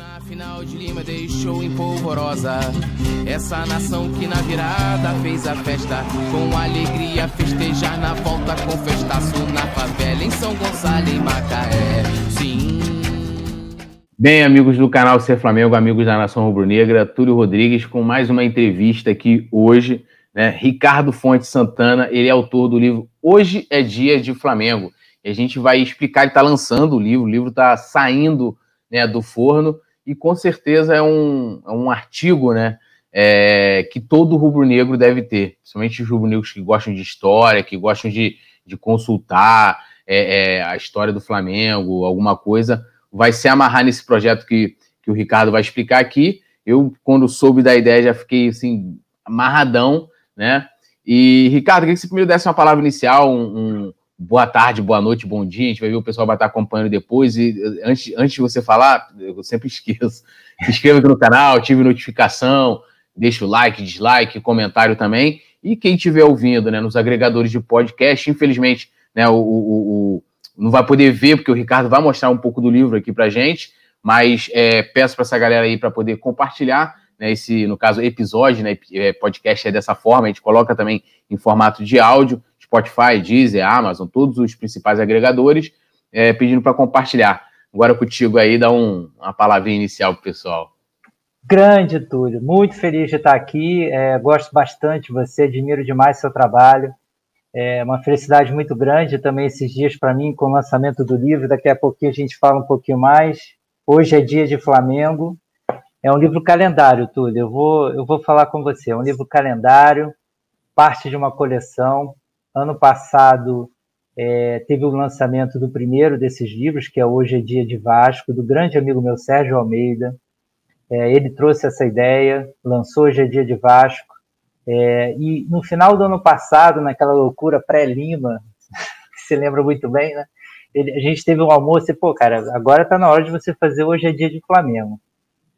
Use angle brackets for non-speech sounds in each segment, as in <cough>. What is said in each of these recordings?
Na final de Lima deixou em polvorosa essa nação que na virada fez a festa com alegria festejar na volta com festaço na favela em São Gonçalo em Macaé. Sim. Bem, amigos do canal Ser Flamengo, amigos da Nação Rubro-Negra, Túlio Rodrigues com mais uma entrevista aqui hoje, né? Ricardo Fonte Santana, ele é autor do livro Hoje é Dia de Flamengo. E a gente vai explicar, ele está lançando o livro, o livro está saindo né, do forno, e com certeza é um, é um artigo né, é, que todo rubro-negro deve ter, principalmente os rubro-negros que gostam de história, que gostam de, de consultar é, é, a história do Flamengo, alguma coisa, vai se amarrar nesse projeto que, que o Ricardo vai explicar aqui. Eu, quando soube da ideia, já fiquei assim, amarradão, né? E, Ricardo, queria que você primeiro desse uma palavra inicial, um, um boa tarde, boa noite, bom dia. A gente vai ver o pessoal vai estar acompanhando depois. E antes, antes de você falar, eu sempre esqueço. Se inscreva aqui no canal, ative notificação, deixa o like, dislike, comentário também. E quem estiver ouvindo, né, nos agregadores de podcast, infelizmente, né, o, o, o, não vai poder ver, porque o Ricardo vai mostrar um pouco do livro aqui pra gente, mas é, peço para essa galera aí para poder compartilhar né, esse, no caso, episódio, né, é, podcast é dessa forma, a gente coloca também em formato de áudio, Spotify, Deezer, Amazon, todos os principais agregadores, é, pedindo para compartilhar. Agora contigo aí, dá um, uma palavrinha inicial para o pessoal. Grande, Túlio. Muito feliz de estar aqui. É, gosto bastante de você, admiro demais seu trabalho. É uma felicidade muito grande também esses dias para mim com o lançamento do livro. Daqui a pouquinho a gente fala um pouquinho mais. Hoje é dia de Flamengo. É um livro calendário, Túlio. Eu vou, eu vou falar com você. É um livro calendário, parte de uma coleção. Ano passado é, teve o lançamento do primeiro desses livros, que é Hoje é Dia de Vasco, do grande amigo meu Sérgio Almeida. É, ele trouxe essa ideia, lançou Hoje é Dia de Vasco. É, e no final do ano passado, naquela loucura pré-Lima, <laughs> que se lembra muito bem, né? Ele, a gente teve um almoço e, pô, cara, agora está na hora de você fazer Hoje é Dia de Flamengo.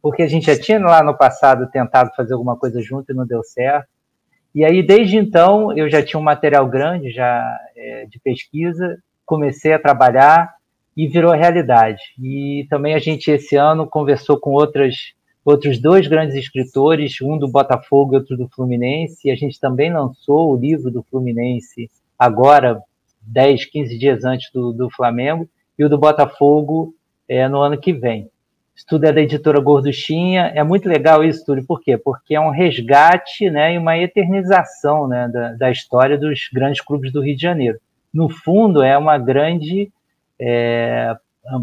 Porque a gente já tinha lá no passado tentado fazer alguma coisa junto e não deu certo. E aí, desde então, eu já tinha um material grande já é, de pesquisa, comecei a trabalhar e virou realidade. E também a gente, esse ano, conversou com outras, outros dois grandes escritores, um do Botafogo e outro do Fluminense, e a gente também lançou o livro do Fluminense agora, 10, 15 dias antes do, do Flamengo, e o do Botafogo é, no ano que vem. Isso tudo é da editora Gorduchinha. É muito legal isso, tudo. Por quê? Porque é um resgate né, e uma eternização né, da, da história dos grandes clubes do Rio de Janeiro. No fundo, é uma grande é,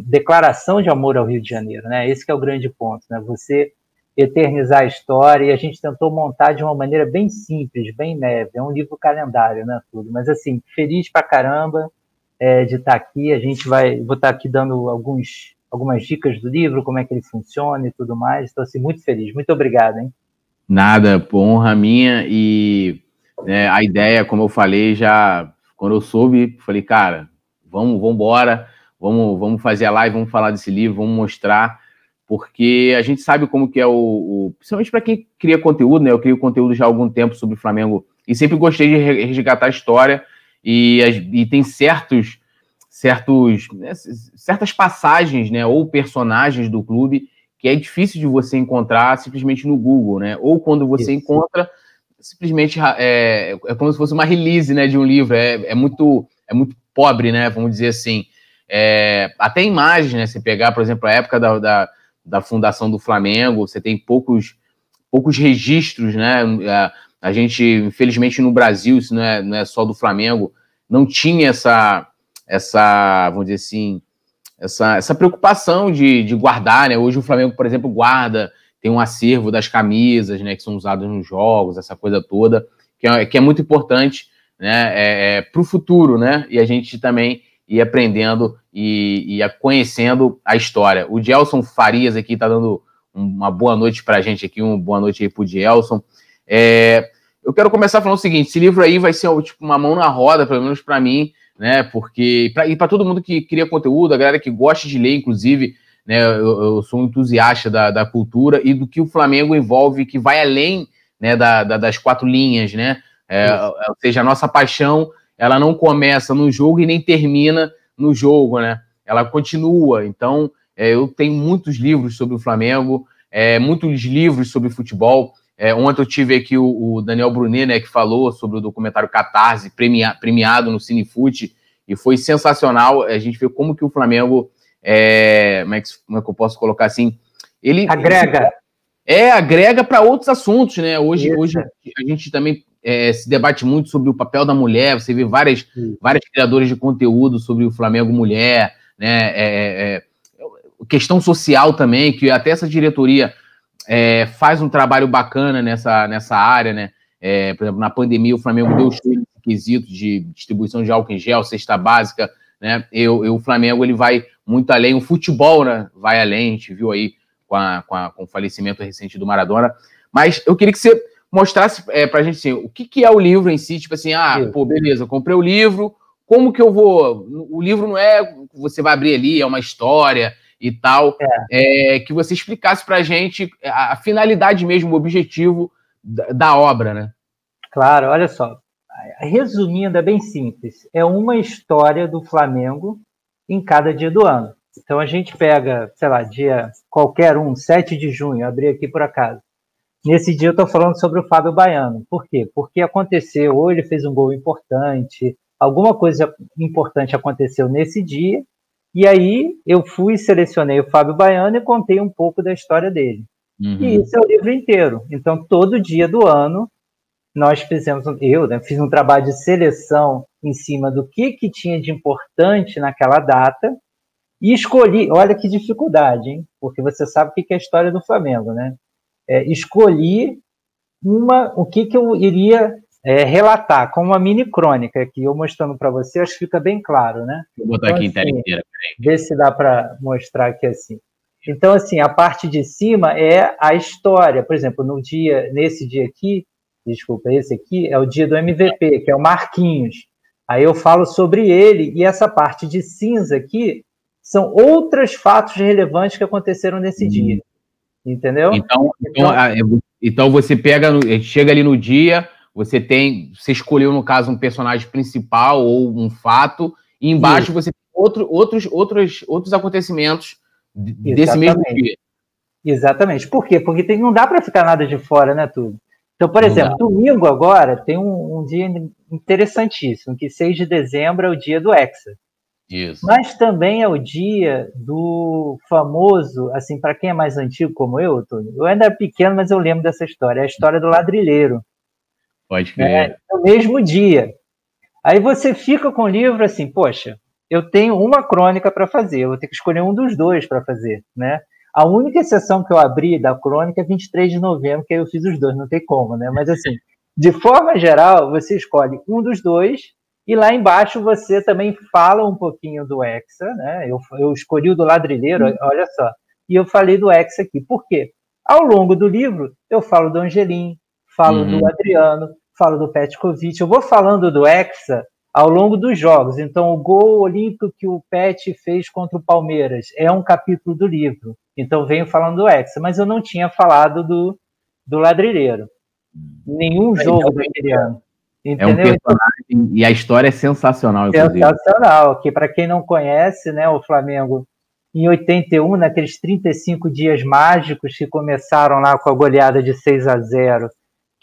declaração de amor ao Rio de Janeiro. Né? Esse é o grande ponto. Né? Você eternizar a história e a gente tentou montar de uma maneira bem simples, bem leve. É um livro calendário, né, tudo. Mas assim, feliz pra caramba é, de estar aqui. A gente vai, vou estar aqui dando alguns algumas dicas do livro, como é que ele funciona e tudo mais. Estou assim, muito feliz. Muito obrigado, hein? Nada, honra minha e né, a ideia, como eu falei, já quando eu soube, falei, cara, vamos, vamos embora, vamos, vamos fazer a live, vamos falar desse livro, vamos mostrar, porque a gente sabe como que é o, o principalmente para quem cria conteúdo, né? Eu crio conteúdo já há algum tempo sobre o Flamengo e sempre gostei de resgatar a história e, e tem certos certos, né, certas passagens, né, ou personagens do clube que é difícil de você encontrar simplesmente no Google, né? Ou quando você Isso. encontra, simplesmente é, é como se fosse uma release, né, de um livro. É, é muito é muito pobre, né? Vamos dizer assim. É, até imagens, né? Se pegar, por exemplo, a época da, da, da, fundação do Flamengo, você tem poucos poucos registros, né? A, a gente, infelizmente, no Brasil, isso não é, não é só do Flamengo, não tinha essa essa, vamos dizer assim, essa, essa preocupação de, de guardar, né? Hoje o Flamengo, por exemplo, guarda, tem um acervo das camisas, né, que são usadas nos jogos, essa coisa toda, que é, que é muito importante, né, é, é para o futuro, né? E a gente também ir aprendendo e, e conhecendo a história. O Gelson Farias aqui está dando uma boa noite para a gente aqui, uma boa noite aí para o Gelson. É, eu quero começar falando o seguinte: esse livro aí vai ser tipo, uma mão na roda, pelo menos para mim, né? Porque pra, e para todo mundo que cria conteúdo, a galera que gosta de ler, inclusive, né? Eu, eu sou um entusiasta da, da, cultura e do que o Flamengo envolve, que vai além né, da, da das quatro linhas, né? É, ou seja, a nossa paixão ela não começa no jogo e nem termina no jogo, né? Ela continua. Então, É, eu tenho muitos livros sobre o Flamengo, é, muitos livros sobre futebol. É, ontem eu tive aqui o, o, Daniel Brunet, né, que falou sobre o documentário Catarse, premia, premiado no Cinefute, e foi sensacional. A gente vê como que o Flamengo, é, como, é que, como é que eu posso colocar assim? Ele agrega. É, agrega para outros assuntos, né? Hoje, hoje a gente também é, se debate muito sobre o papel da mulher. Você vê várias, várias criadoras de conteúdo sobre o Flamengo mulher, né? É, é, é questão social também, que até essa diretoria é, faz um trabalho bacana nessa, nessa área, né? É, por exemplo, na pandemia, o Flamengo deu os requisitos de distribuição de álcool em gel, cesta básica, né? Eu, eu, o Flamengo ele vai muito além, o futebol né, vai além, a gente viu aí com, a, com, a, com o falecimento recente do Maradona. Mas eu queria que você mostrasse é, para a gente assim, o que, que é o livro em si, tipo assim, ah, pô, beleza, comprei o livro, como que eu vou. O livro não é você vai abrir ali, é uma história e tal. É. É, que você explicasse para a gente a, finalidade mesmo, o objetivo da, da, obra, né? Claro, olha só. Resumindo, é bem simples. É uma história do Flamengo em cada dia do ano. Então a gente pega, sei lá, dia qualquer um, 7 de junho, abri aqui por acaso. Nesse dia eu estou falando sobre o Fábio Baiano. Por quê? Porque aconteceu, ou ele fez um gol importante, alguma coisa importante aconteceu nesse dia, e aí eu fui, selecionei o Fábio Baiano e contei um pouco da história dele. Uhum. E isso é o livro inteiro. Então, todo dia do ano, nós fizemos, eu né, fiz um trabalho de seleção em cima do que, que tinha de importante naquela data, e escolhi, olha que dificuldade, hein? Porque você sabe o que é a história do Flamengo, né? É, escolhi uma, o que, que eu iria é, relatar com uma mini crônica aqui, eu mostrando para você, acho que fica bem claro, né? Vou botar então, aqui assim, inteira. Vê se dá para mostrar aqui assim. Então, assim, a parte de cima é a história. Por exemplo, no dia, nesse dia aqui, desculpa, esse aqui é o dia do MVP, que é o Marquinhos. Aí eu falo sobre ele e essa parte de cinza aqui são outros fatos relevantes que aconteceram nesse hum. dia. Entendeu? Então, então, então, então você pega, chega ali no dia, você tem, você escolheu no caso um personagem principal ou um fato, e embaixo você tem outro, outros, outros, outros acontecimentos desse mesmo dia. Exatamente. Por quê? Porque tem, não dá para ficar nada de fora, né, tudo. Então, por não exemplo, dá. domingo agora tem um, um, dia interessantíssimo, que 6 de dezembro é o dia do Hexa. Isso. Mas também é o dia do famoso, assim, para quem é mais antigo como eu, Túlio, eu ainda era pequeno, mas eu lembro dessa história, é a história do ladrilheiro. Pode crer. É, no mesmo dia. Aí você fica com o livro assim, poxa, eu tenho uma crônica para fazer, eu vou ter que escolher um dos dois para fazer, né? A única exceção que eu abri da crônica é 23 de novembro, que aí eu fiz os dois, não tem como, né? Mas assim, de forma geral, você escolhe um dos dois e lá embaixo você também fala um pouquinho do Hexa, né? Eu, eu escolhi o do ladrilheiro, hum. olha só. E eu falei do Hexa aqui. Por quê? Ao longo do livro, eu falo do Angelim, falo uhum. do Adriano, falo do Petkovic. Eu vou falando do Hexa ao longo dos jogos. Então, o gol olímpico que o Pet fez contra o Palmeiras é um capítulo do livro. Então, venho falando do Hexa. Mas eu não tinha falado do, do ladrilheiro. Nenhum jogo daquele ano. Entendeu? É um personagem e a história é sensacional. Inclusive. Sensacional, que para quem não conhece, né, o Flamengo em 81, naqueles 35 dias mágicos que começaram lá com a goleada de 6 a 0, que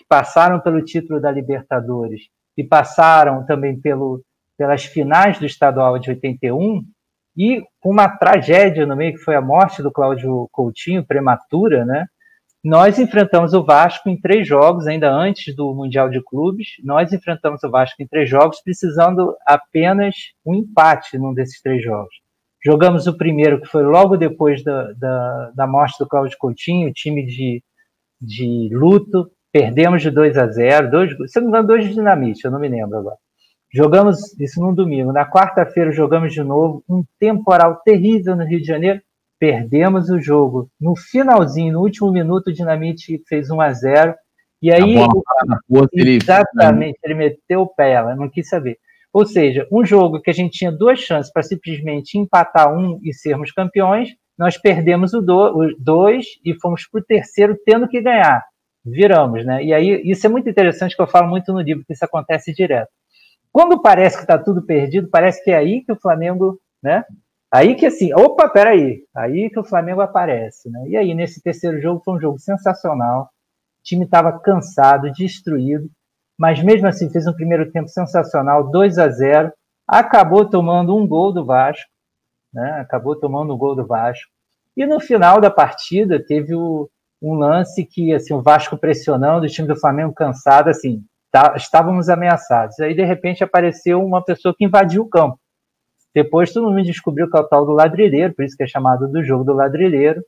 passaram pelo título da Libertadores e passaram também pelo, pelas finais do estadual de 81, e uma tragédia no meio que foi a morte do Cláudio Coutinho, prematura, né? Nós enfrentamos o Vasco em três jogos, ainda antes do Mundial de Clubes. Nós enfrentamos o Vasco em três jogos, precisando apenas um empate num desses três jogos. Jogamos o primeiro, que foi logo depois da, da, da morte do Cláudio Coutinho, time de, de luto. Perdemos de 2 a 0, dois, se não me engano, dois de dinamite, eu não me lembro agora. Jogamos isso num domingo. Na quarta-feira jogamos de novo, um temporal terrível no Rio de Janeiro perdemos o jogo. No finalzinho, no último minuto, o Dinamite fez 1 a 0 e aí, bola, exatamente, ele... meteu o pé, ela não quis saber. Ou seja, um jogo que a gente tinha duas chances para simplesmente empatar um e sermos campeões, nós perdemos o, do, o dois e fomos para o terceiro tendo que ganhar. Viramos, né? E aí, isso é muito interessante, que eu falo muito no livro, que isso acontece direto. Quando parece que está tudo perdido, parece que é aí que o Flamengo, né? Aí que assim, opa, peraí, aí que o Flamengo aparece, né? E aí, nesse terceiro jogo, foi um jogo sensacional. O time estava cansado, destruído, mas mesmo assim fez um primeiro tempo sensacional, 2 a 0 acabou tomando um gol do Vasco, né? acabou tomando um gol do Vasco, e no final da partida teve o, um lance que assim, o Vasco pressionando, o time do Flamengo cansado, assim, tá, estávamos ameaçados. Aí, de repente, apareceu uma pessoa que invadiu o campo. Depois todo mundo descobriu que é o tal do ladrilheiro, por isso que é chamado do jogo do ladrilheiro.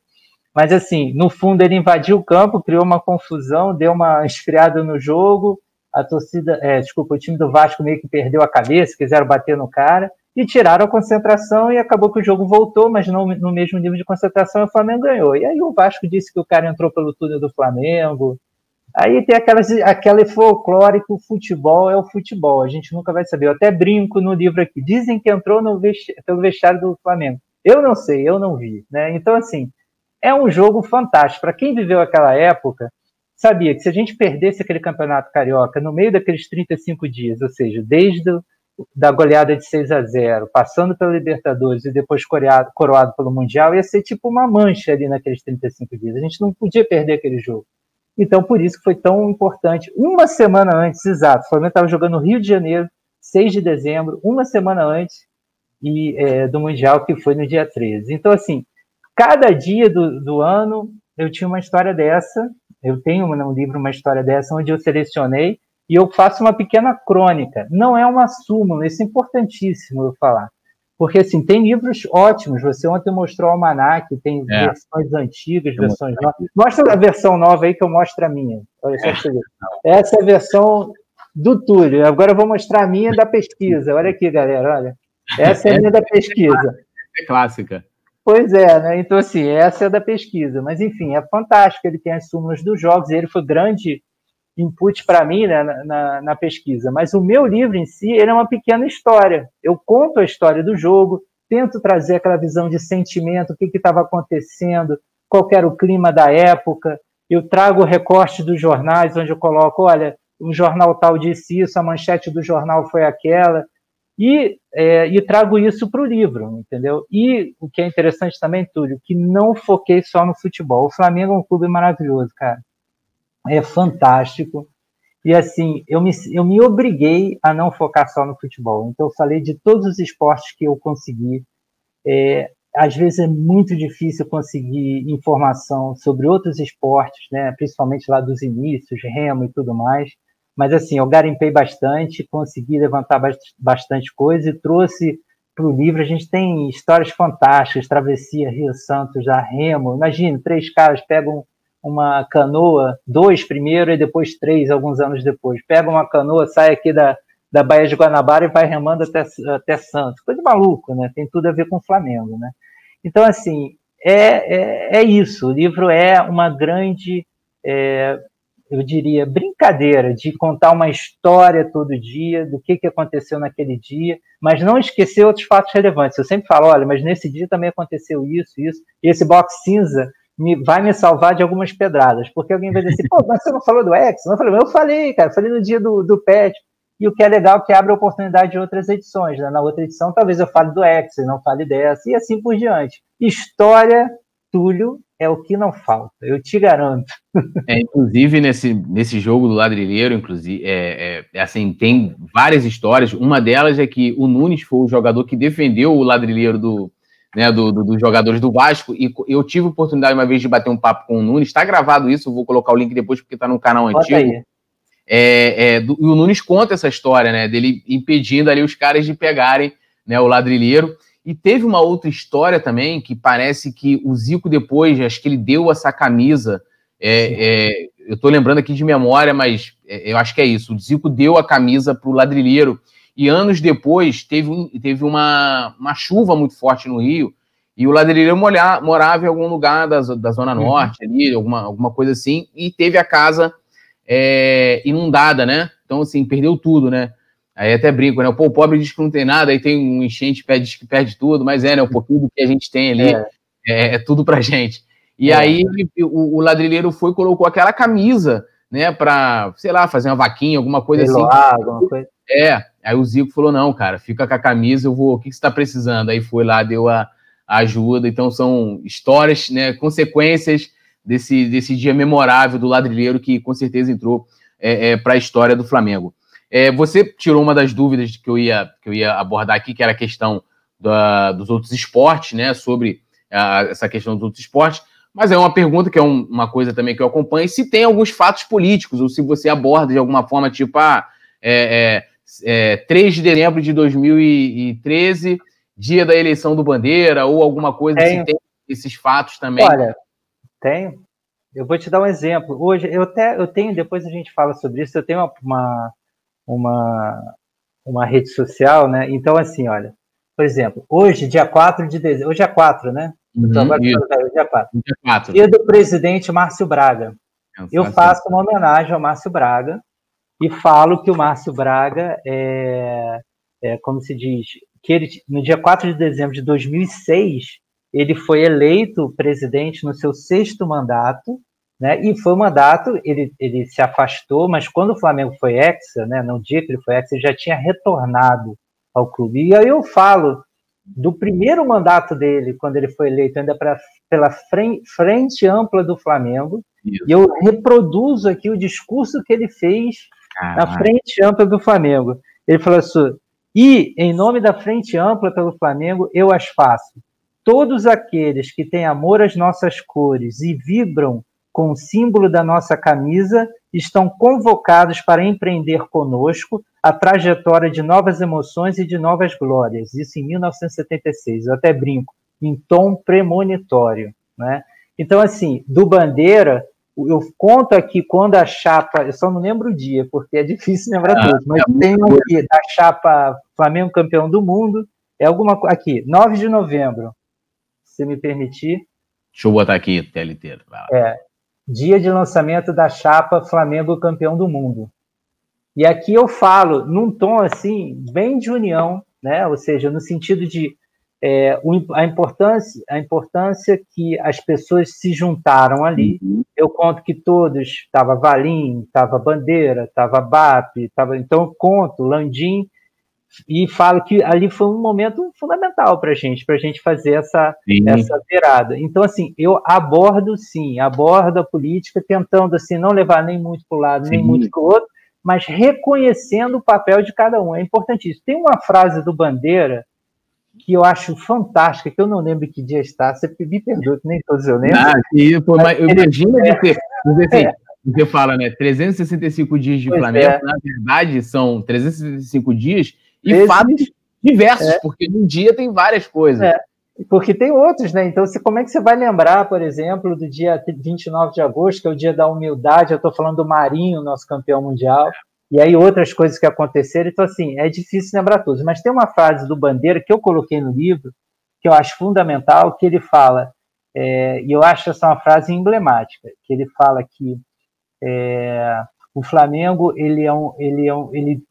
Mas assim, no fundo ele invadiu o campo, criou uma confusão, deu uma esfriada no jogo. A torcida, é, desculpa, o time do Vasco meio que perdeu a cabeça, quiseram bater no cara e tiraram a concentração e acabou que o jogo voltou, mas não no mesmo nível de concentração o Flamengo ganhou. E aí o Vasco disse que o cara entrou pelo túnel do Flamengo, Aí tem aquelas, aquela folclore que o futebol é o futebol, a gente nunca vai saber. Eu até brinco no livro aqui. Dizem que entrou no pelo vestiário do Flamengo. Eu não sei, eu não vi. Né? Então, assim, é um jogo fantástico. Para quem viveu aquela época, sabia que se a gente perdesse aquele campeonato carioca no meio daqueles 35 dias, ou seja, desde da goleada de 6 a 0, passando pela Libertadores e depois coroado, coroado pelo Mundial, ia ser tipo uma mancha ali naqueles 35 dias. A gente não podia perder aquele jogo. Então, por isso que foi tão importante. Uma semana antes, exato, o Flamengo estava jogando no Rio de Janeiro, 6 de dezembro, uma semana antes e, é, do Mundial, que foi no dia 13. Então, assim, cada dia do, do ano eu tinha uma história dessa. Eu tenho no livro uma história dessa, onde eu selecionei e eu faço uma pequena crônica. Não é uma súmula, isso é importantíssimo eu falar. Porque, assim, tem livros ótimos. Você ontem mostrou o Almanac, tem é. versões antigas, eu versões novas. Mostra a versão nova aí que eu mostro a minha. Olha só é. Essa é a versão do Túlio. Agora eu vou mostrar a minha da pesquisa. Olha aqui, galera, olha. Essa é a minha da pesquisa. É clássica. Pois é, né? Então, assim, essa é da pesquisa. Mas, enfim, é fantástico. Ele tem as súmulas dos jogos. Ele foi grande input para mim né, na, na, pesquisa, mas o meu livro em si ele é uma pequena história. Eu conto a história do jogo, tento trazer aquela visão de sentimento, o que estava acontecendo, qual era o clima da época. Eu trago recorte dos jornais, onde eu coloco, olha, um jornal tal disse isso, a manchete do jornal foi aquela, e, é, e trago isso para o livro, entendeu? E o que é interessante também, Túlio, que não foquei só no futebol. O Flamengo é um clube maravilhoso, cara é fantástico. E assim, eu me, eu me obriguei a não focar só no futebol. Então, eu falei de todos os esportes que eu consegui. É, às vezes é muito difícil conseguir informação sobre outros esportes, né? principalmente lá dos inícios, remo e tudo mais. Mas assim, eu garimpei bastante, consegui levantar bastante coisa e trouxe para o livro. A gente tem histórias fantásticas, travessia Rio Santos, já remo. Imagine, três caras pegam uma canoa, dois primeiro e depois três, alguns anos depois. Pega uma canoa, sai aqui da, da Baía de Guanabara e vai remando até, até Santos. Coisa de maluco, né? Tem tudo a ver com o Flamengo, né? Então, assim, é, é, é isso. O livro é uma grande, é, eu diria, brincadeira de contar uma história todo dia do que, que aconteceu naquele dia, mas não esquecer outros fatos relevantes. Eu sempre falo, olha, mas nesse dia também aconteceu isso, isso. E esse box cinza me, vai me salvar de algumas pedradas, porque alguém vai dizer assim, <laughs> pô, mas você não falou do X? Eu falei, eu falei, cara, falei no dia do, do PET, e o que é legal é que abre a oportunidade de outras edições, né? na outra edição talvez eu fale do X, e não fale dessa, e assim por diante. História, Túlio, é o que não falta, eu te garanto. É, inclusive, nesse, nesse jogo do ladrilheiro, inclusive, é, é, assim, tem várias histórias. Uma delas é que o Nunes foi o jogador que defendeu o ladrilheiro do, né, do, do, dos jogadores do Vasco, e eu tive a oportunidade uma vez de bater um papo com o Nunes, está gravado isso, vou colocar o link depois porque está no canal antigo. É, é, do, e o Nunes conta essa história, né, dele impedindo ali os caras de pegarem né, o ladrilheiro. E teve uma outra história também, que parece que o Zico depois, acho que ele deu essa camisa, é, é eu estou lembrando aqui de memória, mas é, eu acho que é isso, o Zico deu a camisa para o ladrilheiro, e anos depois teve, teve uma, uma chuva muito forte no Rio, e o ladrilheiro morava em algum lugar da, da Zona uhum. Norte, ali, alguma, alguma coisa assim, e teve a casa é, inundada, né? Então, assim, perdeu tudo, né? Aí até brinco, né? Pô, o pobre diz que não tem nada, aí tem um enchente, pede que perde tudo, mas é, né? Um pouquinho do que a gente tem ali é, é, é tudo pra gente. E é. aí o, o ladrilheiro foi e colocou aquela camisa, né, pra, sei lá, fazer uma vaquinha, alguma coisa sei assim. Lá, alguma coisa. É, aí o Zico falou: não, cara, fica com a camisa, eu vou. O que, você tá precisando? Aí foi lá, deu a, ajuda. Então são histórias, né, consequências desse, desse dia memorável do ladrilheiro que com certeza entrou é, é, para a história do Flamengo. É, você tirou uma das dúvidas que eu ia, que eu ia abordar aqui, que era a questão da, dos outros esportes, né? Sobre a, essa questão dos outros esportes. Mas é uma pergunta que é um, uma coisa também que eu acompanho, se tem alguns fatos políticos, ou se você aborda de alguma forma, tipo, ah, é, é, é, 3 de dezembro de 2013, dia da eleição do Bandeira, ou alguma coisa, tem. se tem esses fatos também. Olha, tenho. Eu vou te dar um exemplo. Hoje, eu até eu tenho, depois a gente fala sobre isso, eu tenho uma, uma, uma, uma rede social, né? Então, assim, olha, por exemplo, hoje, dia 4 de dezembro, hoje é 4, né? Uhum, agora, é 4. Dia 4. Dia do presidente Márcio Braga. Eu, eu faço uma homenagem ao Márcio Braga e falo que o Márcio Braga é, é como se diz, que ele, no dia 4 de dezembro de 2006, ele foi eleito presidente no seu sexto mandato, né? E foi um mandato, ele, ele se afastou, mas quando o Flamengo foi hexa, né? No dia que ele foi hexa, ele já tinha retornado ao clube. E aí eu falo do primeiro mandato dele, quando ele foi eleito, ainda pra, pela frente, frente ampla do Flamengo, Isso. e eu reproduzo aqui o discurso que ele fez na frente ampla do Flamengo. Ele falou assim: e em nome da frente ampla pelo Flamengo, eu as faço. Todos aqueles que têm amor às nossas cores e vibram com o símbolo da nossa camisa estão convocados para empreender conosco a trajetória de novas emoções e de novas glórias. Isso em 1976. Eu até brinco, em tom premonitório. Né? Então, assim, do Bandeira, eu conto aqui quando a chapa, eu só não lembro o dia, porque é difícil lembrar ah, tudo, mas é tem aqui da chapa Flamengo campeão do mundo, é alguma aqui, 9 de novembro, se me permitir. Deixa eu botar aqui, TLT. É, dia de lançamento da chapa Flamengo campeão do mundo. E aqui eu falo num tom assim, bem de união, né? ou seja, no sentido de é, a, importância, a importância que as pessoas se juntaram ali. Uhum. Eu conto que todos, estava Valim, estava Bandeira, estava BAP, tava, então eu conto, Landim, e falo que ali foi um momento fundamental para a gente, para a gente fazer essa, essa virada. Então, assim, eu abordo, sim, abordo a política, tentando, assim, não levar nem muito para um lado, sim. nem muito para o outro, mas reconhecendo o papel de cada um. É importantíssimo. Tem uma frase do Bandeira que eu acho fantástica, que eu não lembro que dia está, você me perdoa, que nem todos eu lembro. Ah, pô, mas, mas imagina é, você, você, é. você fala, né, 365 dias de Flamengo, é. na verdade são 365 dias e Esse... fatos diversos, é. porque num dia tem várias coisas. É. Porque tem outros, né? Então, você, como é que você vai lembrar, por exemplo, do dia 29 de agosto, que é o dia da humildade? Eu estou falando do Marinho, nosso campeão mundial, e aí outras coisas que aconteceram. Então, assim, é difícil lembrar todos. Mas tem uma frase do Bandeira que eu coloquei no livro, que eu acho fundamental, que ele fala, é, e eu acho essa uma frase emblemática, que ele fala que é, o Flamengo ele é um, ele é um, ele,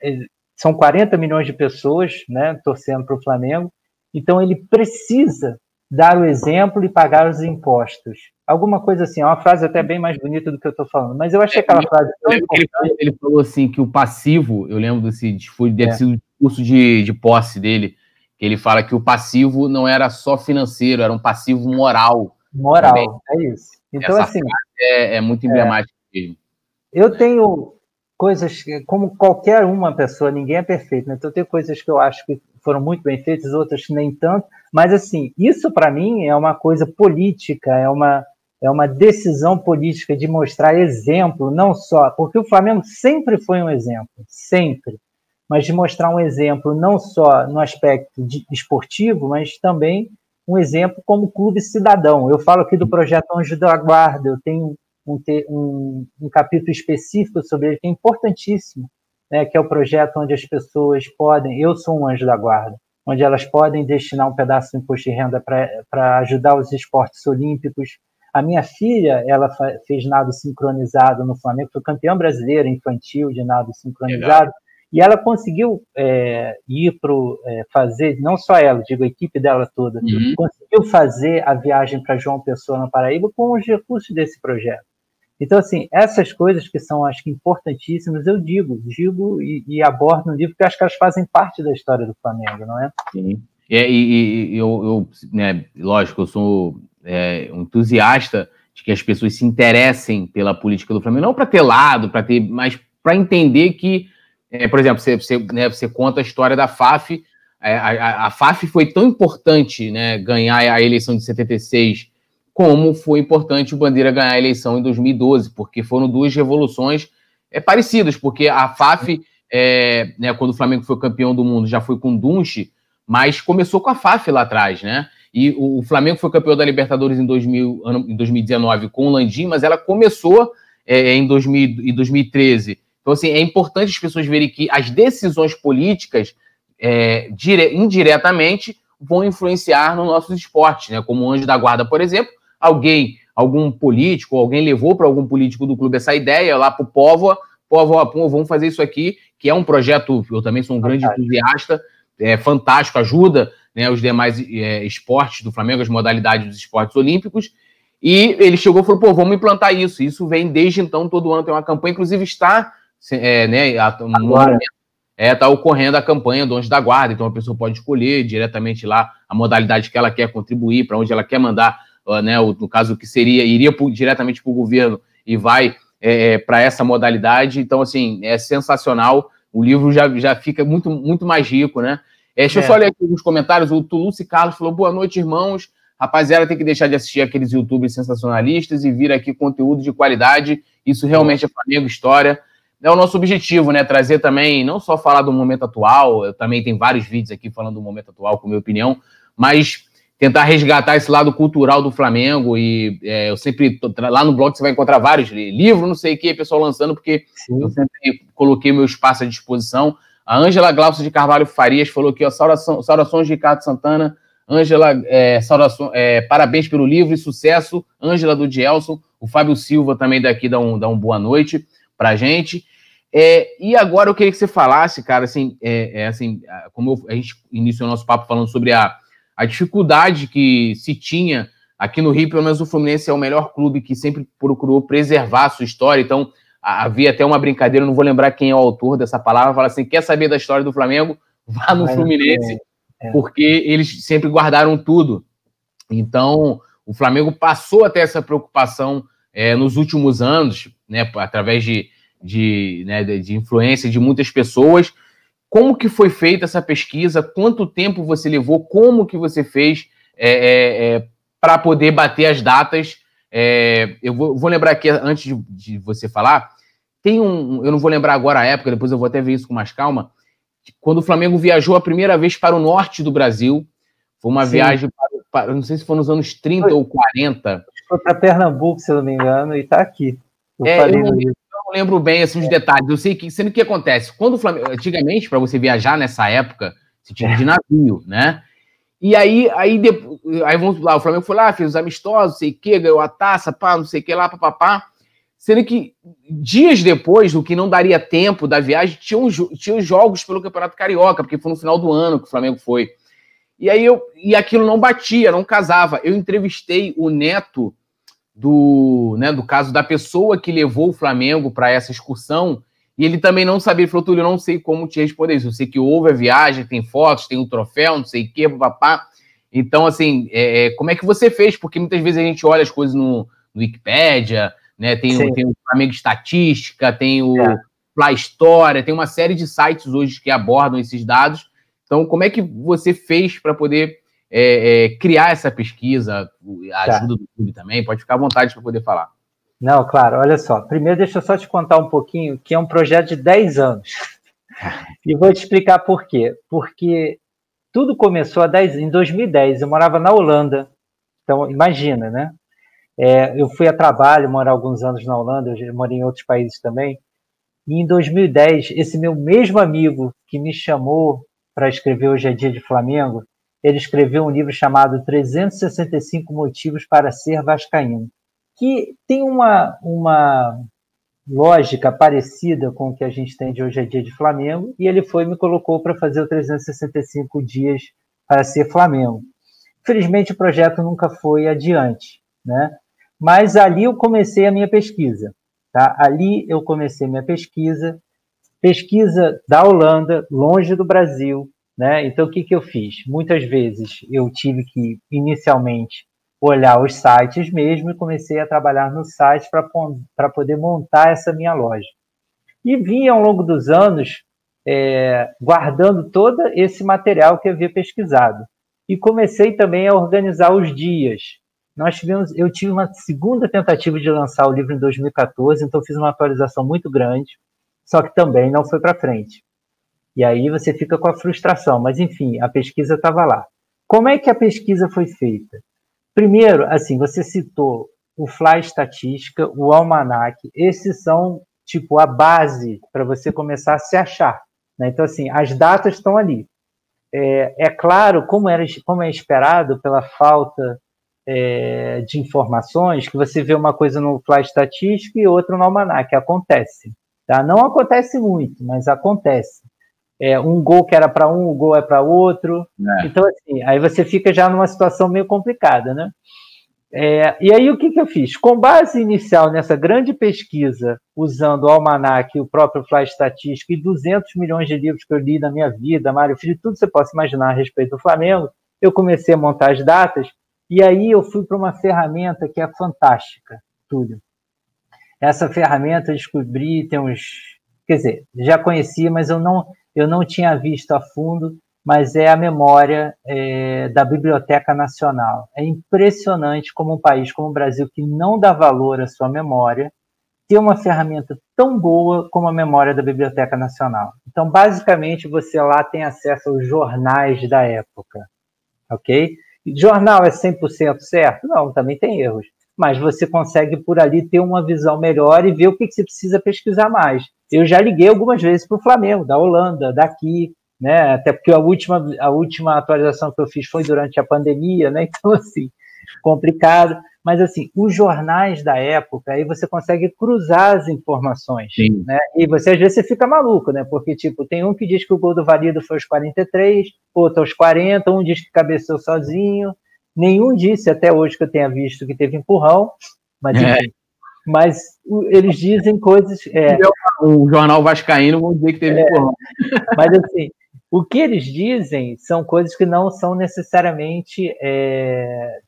ele são 40 milhões de pessoas né, torcendo para o Flamengo, então ele precisa dar o exemplo e pagar os impostos. Alguma coisa assim, é uma frase até bem mais bonita do que eu estou falando, mas eu achei é, aquela frase tão ele, ele, falou assim que o passivo, eu lembro desse foi deve é. ser o discurso de, de posse dele, que ele fala que o passivo não era só financeiro, era um passivo moral. Moral, também. é isso. Então, Essa assim. É, é, muito emblemático é, mesmo. Eu tenho coisas, como qualquer uma pessoa, ninguém é perfeito, né? Então tem coisas que eu acho que foram muito bem feitas, outras nem tanto, mas assim, isso para mim é uma coisa política, é uma é uma decisão política de mostrar exemplo, não só, porque o Flamengo sempre foi um exemplo, sempre, mas de mostrar um exemplo não só no aspecto de, esportivo, mas também um exemplo como clube cidadão. Eu falo aqui do projeto Anjo da Guarda, eu tenho um, um, um capítulo específico sobre ele, que é importantíssimo, né, que é o projeto onde as pessoas podem, eu sou um anjo da guarda, onde elas podem destinar um pedaço do imposto de renda para ajudar os esportes olímpicos. A minha filha, ela fez nado sincronizado no Flamengo, foi campeã brasileira infantil de nado sincronizado, Legal. e ela conseguiu é, ir para é, fazer, não só ela, digo a equipe dela toda, uhum. conseguiu fazer a viagem para João Pessoa, na Paraíba, com os recursos desse projeto. Então, assim, essas coisas que são, acho que, importantíssimas, eu digo, digo e, e abordo no livro, porque acho que elas fazem parte da história do Flamengo, não é? Sim. É, e, e eu, eu né, lógico, eu sou é, um entusiasta de que as pessoas se interessem pela política do Flamengo, não para ter lado, para ter, mas para entender que, é, por exemplo, você, você, né, você, conta a história da FAF, é, a, a, a, FAF foi tão importante né, ganhar a eleição de 76 como foi importante o Bandeira ganhar a eleição em 2012, porque foram duas revoluções é, parecidas, porque a FAF, é, né, quando o Flamengo foi campeão do mundo, já foi com Dunche, mas começou com a FAF lá atrás, né? E o, Flamengo foi campeão da Libertadores em, 2000, em 2019 com o Landim, mas ela começou é, em 2000, em 2013. Então, assim, é importante as pessoas verem que as decisões políticas, é, dire, indiretamente, vão influenciar nos nossos esportes, né? Como o Anjo da Guarda, por exemplo, alguém, algum político, alguém levou para algum político do clube essa ideia lá para o Povo, Povo, vamos fazer isso aqui, que é um projeto, eu também sou um grande entusiasta, é fantástico, ajuda né, os demais é, esportes do Flamengo, as modalidades dos esportes olímpicos, e ele chegou e falou, pô, vamos implantar isso. Isso vem desde então, todo ano tem uma campanha, inclusive está, é, né, Agora. é, tá ocorrendo a campanha do Anjo da Guarda, então a pessoa pode escolher diretamente lá a modalidade que ela quer contribuir, para onde ela quer mandar né, no caso que seria, iria pro, diretamente para o governo e vai é, é para essa modalidade. Então, assim, é sensacional. O livro já, já fica muito, muito mais rico, né? É, deixa é. eu só ler aqui alguns comentários. O Tuluce Carlos falou: boa noite, irmãos. Rapaziada, tem que deixar de assistir aqueles youtubers sensacionalistas e vir aqui conteúdo de qualidade. Isso realmente é Flamengo História. É o nosso objetivo, né? Trazer também, não só falar do momento atual, eu também tem vários vídeos aqui falando do momento atual, com minha opinião, mas tentar resgatar esse lado cultural do Flamengo. E é, eu sempre, lá no blog você vai encontrar vários livros, não sei o que, pessoal lançando, porque Sim. eu sempre coloquei meu espaço à disposição. A Ângela Glaucia de Carvalho Farias falou aqui, ó, saudação, saudações de Ricardo Santana. Ângela, é, saudação, é, parabéns pelo livro e sucesso. Ângela do Dielson. O Fábio Silva também daqui dá um, dá um boa noite pra gente. É, e agora eu queria que você falasse, cara, assim, é, é assim, como eu, a gente iniciou o nosso papo falando sobre a, a dificuldade que se tinha aqui no Rio, pelo menos o Fluminense é o melhor clube que sempre procurou preservar a sua história. Então, havia até uma brincadeira, não vou lembrar quem é o autor dessa palavra, fala assim: quer saber da história do Flamengo? Vá no Fluminense, é, é. porque eles sempre guardaram tudo. Então, o Flamengo passou até essa preocupação é, nos últimos anos, né, através de, de, né, de influência de muitas pessoas, como que foi feita essa pesquisa, quanto tempo você levou, como que você fez é, é, é para poder bater as datas. É, eu vou, vou, lembrar aqui, antes de, de, você falar, tem um, eu não vou lembrar agora a época, depois eu vou até ver isso com mais calma, quando o Flamengo viajou a primeira vez para o norte do Brasil, foi uma Sim. viagem, para, para, não sei se foi nos anos 30 foi, ou 40. Foi para Pernambuco, se eu não me engano, e está aqui. Eu é, eu, não lembro bem assim, os detalhes. Eu sei que sendo que acontece. Quando o Flamengo, antigamente, para você viajar nessa época, você tinha de navio, né? E aí, aí, depois, aí vamos lá, o Flamengo foi lá, fez os amistosos, sei o que, ganhou a taça, pá, não sei o que lá, papapá. Sendo que dias depois, do que não daria tempo da viagem, tinham, tinham jogos pelo Campeonato Carioca, porque foi no final do ano que o Flamengo foi. E aí eu e aquilo não batia, não casava. Eu entrevistei o neto do, né, do caso da pessoa que levou o Flamengo para essa excursão, e ele também não sabia, ele falou, Túlio, eu não sei como te responder isso. Eu sei que houve a viagem, tem fotos, tem o um troféu, não sei o quê, papá. Então, assim, é, é, como é que você fez? Porque muitas vezes a gente olha as coisas no, no Wikipedia, né? Tem, o, tem o Flamengo Estatística, tem o é. Fly História, tem uma série de sites hoje que abordam esses dados. Então, como é que você fez para poder é, é, criar essa pesquisa, a tá. ajuda do clube também, pode ficar à vontade para poder falar. Não, claro, olha só. Primeiro, deixa eu só te contar um pouquinho que é um projeto de 10 anos. <laughs> e vou te explicar por quê. Porque tudo começou 10, em 2010. Eu morava na Holanda. Então, imagina, né? É, eu fui a trabalho, morar alguns anos na Holanda, eu morei em outros países também. E em 2010, esse meu mesmo amigo que me chamou para escrever Hoje é Dia de Flamengo, ele escreveu um livro chamado 365 Motivos para Ser Vascaíno, que tem uma, uma lógica parecida com o que a gente tem de hoje é dia de Flamengo, e ele foi me colocou para fazer o 365 dias para ser Flamengo. Infelizmente, o projeto nunca foi adiante, né? Mas ali eu comecei a minha pesquisa, tá? Ali eu comecei minha pesquisa, pesquisa da Holanda, longe do Brasil, Né? Então, o que, que eu fiz? Muitas vezes eu tive que, inicialmente, olhar os sites mesmo e comecei a trabalhar no site para poder montar essa minha loja. E vim, ao longo dos anos, é, guardando todo esse material que eu havia pesquisado. E comecei também a organizar os dias. Nós tivemos, eu tive uma segunda tentativa de lançar o livro em 2014, então fiz uma atualização muito grande, só que também não foi para frente. E aí você fica com a frustração, mas enfim, a pesquisa estava lá. Como é que a pesquisa foi feita? Primeiro, assim, você citou o Fly Estatística, o Almanac, esses são tipo a base para você começar a se achar. Né? Então, assim, as datas estão ali. É, é, claro, como, era, como é esperado pela falta é, de informações, que você vê uma coisa no Fly Estatística e outra no Almanac, acontece. Tá? Não acontece muito, mas acontece. É, um gol que era para um, o gol é para outro. É. Então, assim, aí você fica já numa situação meio complicada, né? É, e aí o que, que eu fiz? Com base inicial nessa grande pesquisa, usando o Almanac, o próprio Fly Estatística e 200 milhões de livros que eu li na minha vida, Mário Filho, tudo que você possa imaginar a respeito do Flamengo, eu comecei a montar as datas e aí eu fui para uma ferramenta que é fantástica, Túlio. Essa ferramenta eu descobri tem uns, quer dizer, já conhecia, mas eu não eu não tinha visto a fundo mas é a memória é, da Biblioteca Nacional. É impressionante como um país como o Brasil, que não dá valor à sua memória, tem uma ferramenta tão boa como a memória da Biblioteca Nacional. Então, basicamente, você lá tem acesso aos jornais da época, ok? Jornal é 100% certo? Não, também tem erros. Mas você consegue, por ali, ter uma visão melhor e ver o que, que você precisa pesquisar mais. Eu já liguei algumas vezes para o Flamengo, da Holanda, daqui, né? Até porque a última, a última atualização que eu fiz foi durante a pandemia, né? <laughs> Então, assim, complicado. Mas, assim, os jornais da época, aí você consegue cruzar as informações, Sim. né? E você, às vezes, você fica maluco, né? Porque, tipo, tem um que diz que o gol do Valido foi aos 43, outro aos 40, um diz que cabeceou sozinho. Nenhum disse até hoje que eu tenha visto que teve empurrão, mas, é. mas eles dizem coisas. É, o jornal Vascaíno vão dizer que teve é, empurrão. <laughs> Mas, assim, o que eles dizem são coisas que não são necessariamente é,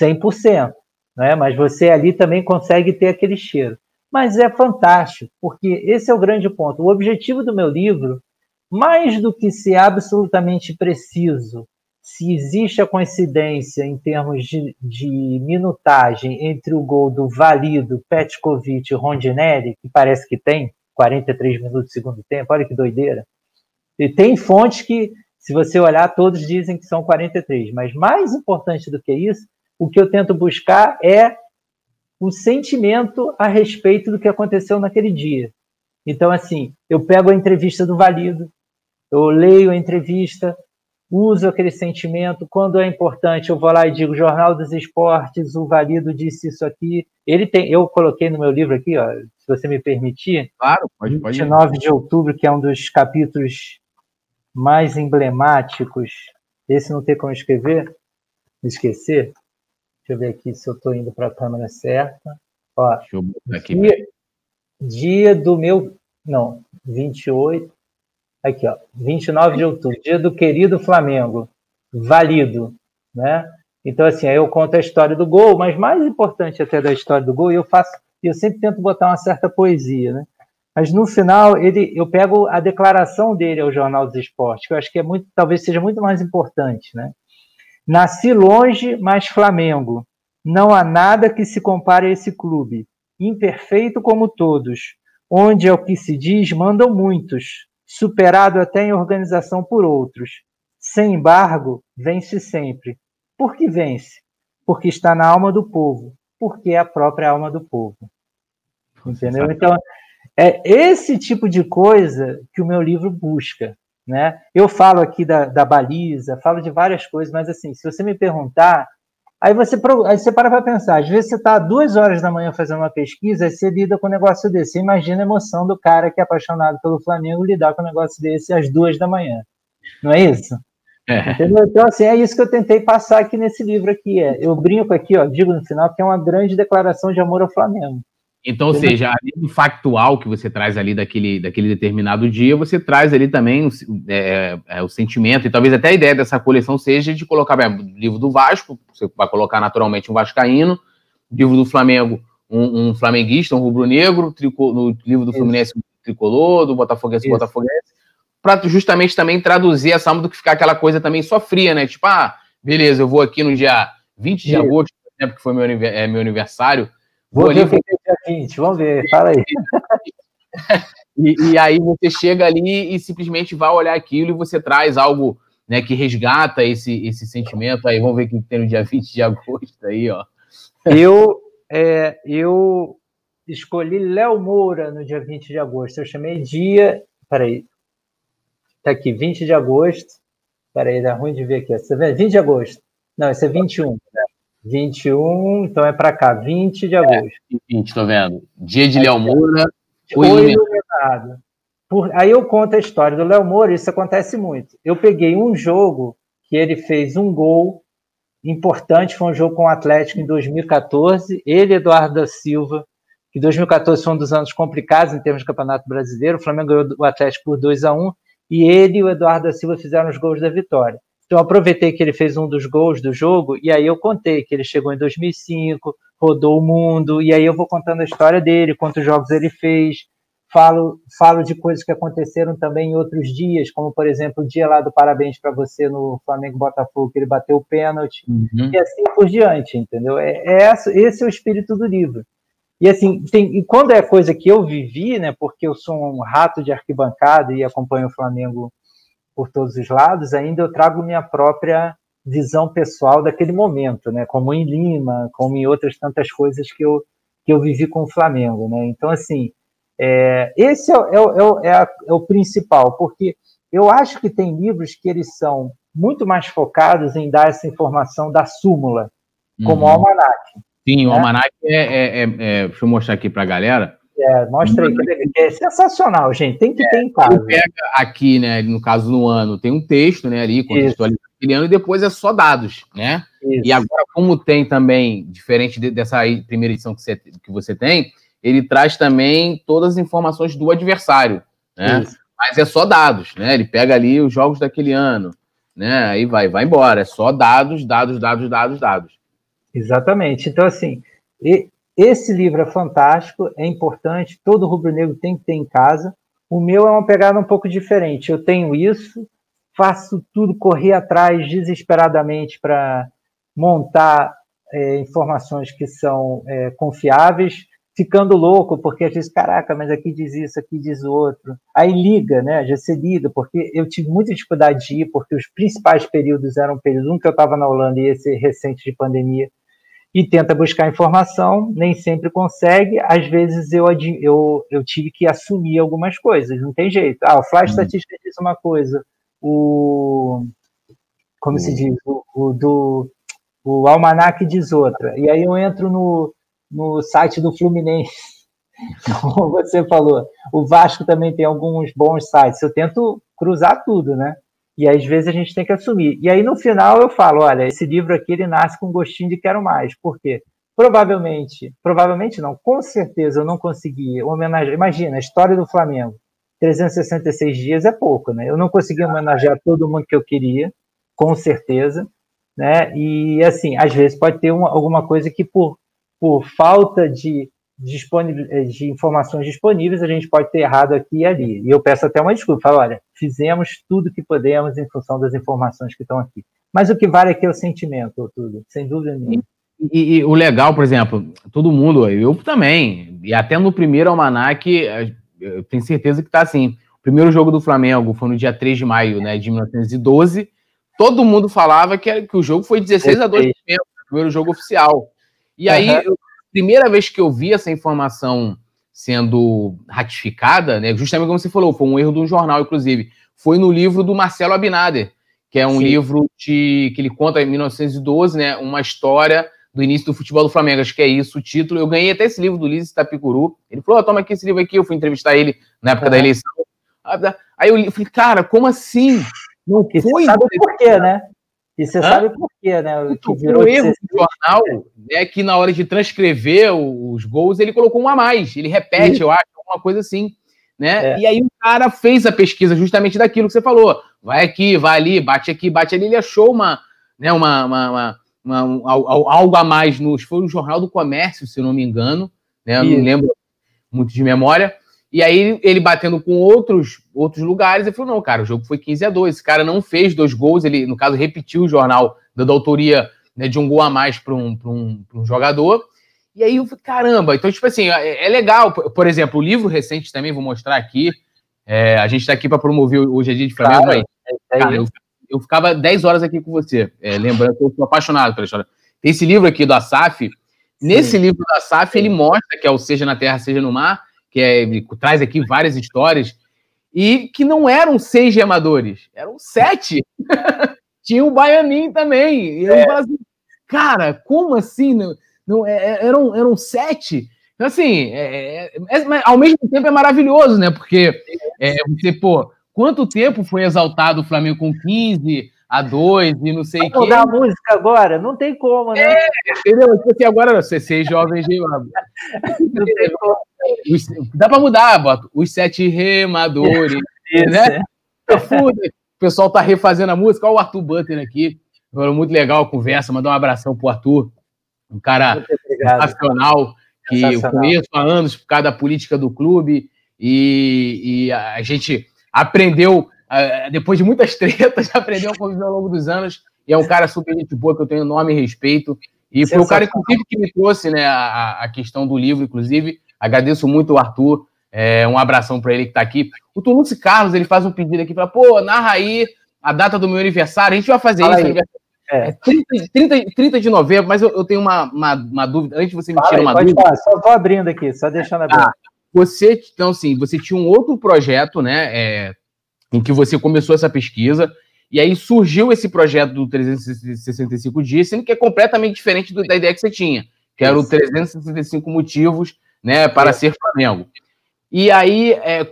100%, né? mas você ali também consegue ter aquele cheiro. Mas é fantástico, porque esse é o grande ponto. O objetivo do meu livro, mais do que ser absolutamente preciso, se existe a coincidência em termos de, de minutagem entre o gol do Valido, Petkovic e Rondinelli, que parece que tem, 43 minutos de segundo tempo, olha que doideira. E tem fontes que, se você olhar, todos dizem que são 43. Mas mais importante do que isso, o que eu tento buscar é o sentimento a respeito do que aconteceu naquele dia. Então, assim, eu pego a entrevista do Valido, eu leio a entrevista, uso aquele sentimento. Quando é importante, eu vou lá e digo: Jornal dos Esportes, o Valido disse isso aqui. Ele tem, eu coloquei no meu livro aqui, ó, se você me permitir. Claro, pode, pode. 29 de outubro, que é um dos capítulos mais emblemáticos. Esse não tem como escrever, esquecer. Deixa eu ver aqui se eu estou indo para a câmera certa. Ó, Deixa eu botar aqui. Dia, dia do meu. Não, 28. Aqui, ó. 29 de outubro, dia do querido Flamengo. Válido, né? Então, assim, aí eu conto a história do gol, mas mais importante até da história do gol, eu faço, eu sempre tento botar uma certa poesia, né? Mas no final, ele, eu pego a declaração dele ao Jornal dos Esportes, que eu acho que é muito, talvez seja muito mais importante, né? Nasci longe, mas Flamengo. Não há nada que se compare a esse clube, imperfeito como todos, onde é o que se diz mandam muitos, superado até em organização por outros. Sem embargo, vence sempre. Por que vence? Porque está na alma do povo, porque é a própria alma do povo. Entendeu? Então, é esse tipo de coisa que o meu livro busca. Né? Eu falo aqui da, da baliza, falo de várias coisas, mas assim, se você me perguntar, aí você, aí você para para pensar. Às vezes você está duas horas da manhã fazendo uma pesquisa e você lida com um negócio desse. Você imagina a emoção do cara que é apaixonado pelo Flamengo lidar com um negócio desse às duas da manhã. Não é isso? É. Então, assim, é isso que eu tentei passar aqui nesse livro aqui. É. Eu brinco aqui, ó, digo no final, que é uma grande declaração de amor ao Flamengo. Então, ou seja, além do factual que você traz ali daquele, daquele determinado dia, você traz ali também é, é, o sentimento e talvez até a ideia dessa coleção seja de colocar bem, livro do Vasco, você vai colocar naturalmente um vascaíno, livro do Flamengo, um, um flamenguista, um rubro-negro, no livro do Fluminense, um tricolor, do Botafoguense, Isso. Botafoguense, para justamente também traduzir essa alma do que ficar aquela coisa também só fria, né? Tipo, ah, beleza, eu vou aqui no dia 20 de Isso. agosto, por exemplo, que foi meu, é, meu aniversário, Vou, ali, vou... dia 20, vamos ver, fala aí. <laughs> e, e, aí você chega ali e simplesmente vai olhar aquilo e você traz algo né, que resgata esse, esse sentimento. Aí vamos ver o que tem no dia 20 de agosto aí, ó. Eu, é, eu escolhi Léo Moura no dia 20 de agosto. Eu chamei dia. Peraí. Tá aqui, 20 de agosto. Peraí, dá ruim de ver aqui. Você vê? 20 de agosto. Não, esse é 21. 21, então é para cá, 20 de agosto. É, 20, tô vendo. Dia de Léo Moura. Foi iluminado. Por, aí eu conto a história do Léo Moura, isso acontece muito. Eu peguei um jogo que ele fez um gol importante, foi um jogo com o Atlético em 2014, ele Eduardo da Silva, que 2014 foi um dos anos complicados em termos de Campeonato Brasileiro, o Flamengo ganhou o Atlético por 2 a 1 e ele e o Eduardo da Silva fizeram os gols da vitória. Então, eu aproveitei que ele fez um dos gols do jogo, e aí eu contei que ele chegou em 2005, rodou o mundo, e aí eu vou contando a história dele, quantos jogos ele fez, falo, falo de coisas que aconteceram também em outros dias, como, por exemplo, o dia lá do parabéns para você no Flamengo Botafogo, que ele bateu o pênalti, uhum. e assim por diante, entendeu? É, é, esse é o espírito do livro. E assim, tem, e quando é coisa que eu vivi, né, porque eu sou um rato de arquibancada e acompanho o Flamengo por todos os lados, ainda eu trago minha própria visão pessoal daquele momento, né? Como em Lima, como em outras tantas coisas que eu, que eu vivi com o Flamengo, né? Então, assim, é, esse é, é, é, é, o principal, porque eu acho que tem livros que eles são muito mais focados em dar essa informação da súmula, como uhum. o Almanac. Sim, né? o Almanac é, Deixa eu mostrar aqui para a galera. É, mostra aí, é sensacional, gente. Tem que é, ter em casa. Pega aqui, né? No caso, no ano, tem um texto, né? Ali, contextualizando aquele ano, e depois é só dados, né? Isso. E agora, como tem também, diferente de, dessa primeira edição que você, que você tem, ele traz também todas as informações do adversário, né? Isso. Mas é só dados, né? Ele pega ali os jogos daquele ano, né? Aí vai, vai embora. É só dados, dados, dados, dados, dados. Exatamente. Então, assim, esse livro é fantástico, é importante, todo rubro-negro tem que ter em casa. O meu é uma pegada um pouco diferente. Eu tenho isso, faço tudo, correr atrás desesperadamente para montar é, informações que são é, confiáveis, ficando louco, porque às vezes, caraca, mas aqui diz isso, aqui diz outro. Aí liga, né? Já se liga, porque eu tive muita dificuldade de ir, porque os principais períodos eram períodos, um que eu estava na Holanda e esse recente de pandemia, e tenta buscar informação, nem sempre consegue. Às vezes eu, eu, eu tive que assumir algumas coisas, não tem jeito. Ah, o Flash uhum. Estatística diz uma coisa, o. Como se diz? O, o, do. O Almanac diz outra. E aí eu entro no, no site do Fluminense. <laughs> Como você falou, o Vasco também tem alguns bons sites. Eu tento cruzar tudo, né? E às vezes a gente tem que assumir. E aí no final eu falo, olha, esse livro aqui ele nasce com um gostinho de quero mais. Por quê? Provavelmente, provavelmente não, com certeza eu não consegui homenagear. Imagina, a história do Flamengo. 366 dias é pouco, né? Eu não consegui homenagear todo mundo que eu queria, com certeza, né? E assim, às vezes pode ter uma, alguma coisa que por, por falta de de informações disponíveis, a gente pode ter errado aqui e ali. E eu peço até uma desculpa, falo, olha, fizemos tudo que podemos em função das informações que estão aqui. Mas o que vale aqui é o sentimento, tudo, sem dúvida nenhuma. E, e, o legal, por exemplo, todo mundo, eu também, e até no primeiro almanac, eh, eu tenho certeza que está assim. O primeiro jogo do Flamengo foi no dia 3 de maio né, de 1912. Todo mundo falava que, que o jogo foi 16 a 2 o primeiro jogo oficial. E aí, uhum. eu, primeira vez que eu vi essa informação sendo ratificada, né, justamente como você falou, foi um erro de um jornal, inclusive, foi no livro do Marcelo Abinader, que é um Sim. livro de, que ele conta em 1912, né, uma história do início do futebol do Flamengo, acho que é isso o título. Eu ganhei até esse livro do Liz Tapicuru. Ele falou: oh, toma aqui esse livro aqui. Eu fui entrevistar ele na época da eleição. Aí eu falei, cara, como assim? <laughs> Não foi. Sabe por quê, né? E você Hã? sabe por quê, né? O que virou o erro do jornal é que na hora de transcrever os gols, ele colocou um a mais. Ele repete, Isso. eu acho, alguma coisa assim. Né? É. E aí o cara fez a pesquisa justamente daquilo que você falou. Vai aqui, vai ali, bate aqui, bate ali. Ele achou uma, né, uma, uma, uma, uma um, algo a mais no. Foi no Jornal do Comércio, se eu não me engano. Né? Eu não lembro muito de memória. E aí ele batendo com outros, outros lugares, ele falou: não, cara, o jogo foi 15 a 2. Esse cara não fez dois gols, ele, no caso, repetiu o jornal, dando autoria né, de um gol a mais para um, um, um jogador. E aí eu falei, caramba, então, tipo assim, é, é legal. Por exemplo, o livro recente também, vou mostrar aqui. É, a gente está aqui para promover hoje é dia de Flamengo, claro, mas, cara, eu, eu, ficava 10 horas aqui com você. É, lembrando que eu sou apaixonado pela história. Tem esse livro aqui do Asaf. Nesse livro do Asaf, ele mostra que é o Seja na Terra, Seja no Mar que é, traz aqui várias histórias, e que não eram seis remadores, eram sete. <laughs> Tinha o Baianin também. E eu é. assim, cara, como assim? Não, não, é, é eram, eram sete? Então, assim, é, é, é ao mesmo tempo é maravilhoso, né? Porque você, pô, quanto tempo foi exaltado o Flamengo com 15, a dois e não sei o que. mudar a música agora? Não tem como, né? É, entendeu? Porque tipo assim, agora você ser jovem de <laughs> Não tem como. Os, dá para mudar, bota os sete remadores, <laughs> Isso, né? É. O pessoal tá refazendo a música. Olha o Arthur Butler aqui. Foi muito legal a conversa. Mandar um abração pro Arthur, um cara nacional que eu conheço há anos por causa da política do clube e, e a gente aprendeu depois de muitas <laughs> tretas, aprendeu a conviver ao longo dos anos. E é um cara super gente boa, que eu tenho enorme respeito. E foi o cara, inclusive, que me trouxe né, a, a questão do livro, inclusive. Agradeço muito o Arthur. É, um abração para ele que está aqui. O Tuluce Carlos, ele faz um pedido aqui para, pô, narra aí a data do meu aniversário. A gente vai fazer Fala isso. É. 30, 30, 30, de novembro, mas eu, eu tenho uma, uma, uma, dúvida. Antes de você me tirar uma pode dúvida. Falar, só estou abrindo aqui, só deixando aberto. Ah, você, então, assim, você tinha um outro projeto, né? É, em que você começou essa pesquisa, e aí surgiu esse projeto do 365 dias, sendo que é completamente diferente do, da ideia que você tinha, que era o 365 motivos né, para é. ser Flamengo. E aí, é,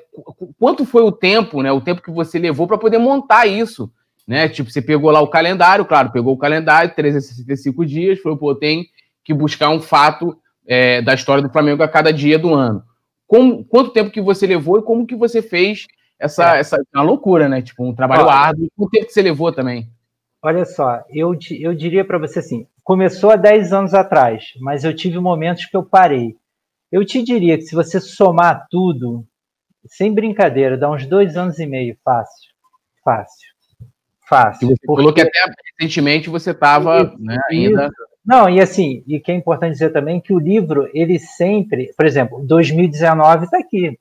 quanto foi o tempo, né? O tempo que você levou para poder montar isso, né? Tipo, você pegou lá o calendário, claro, pegou o calendário, 365 dias, falou, pô, tem que buscar um fato é, da história do Flamengo a cada dia do ano. Como, quanto tempo que você levou e como que você fez essa, é. essa uma loucura, né? Tipo, um trabalho Olha, árduo. O tempo que você levou também? Olha só, eu, eu diria para você assim: começou há 10 anos atrás, mas eu tive momentos que eu parei. Eu te diria que se você somar tudo, sem brincadeira, dá uns dois anos e meio, fácil. Fácil. Fácil. Você porque... falou que até recentemente você estava né, ainda. Não, e assim, e que é importante dizer também que o livro, ele sempre, por exemplo, 2019 está aqui.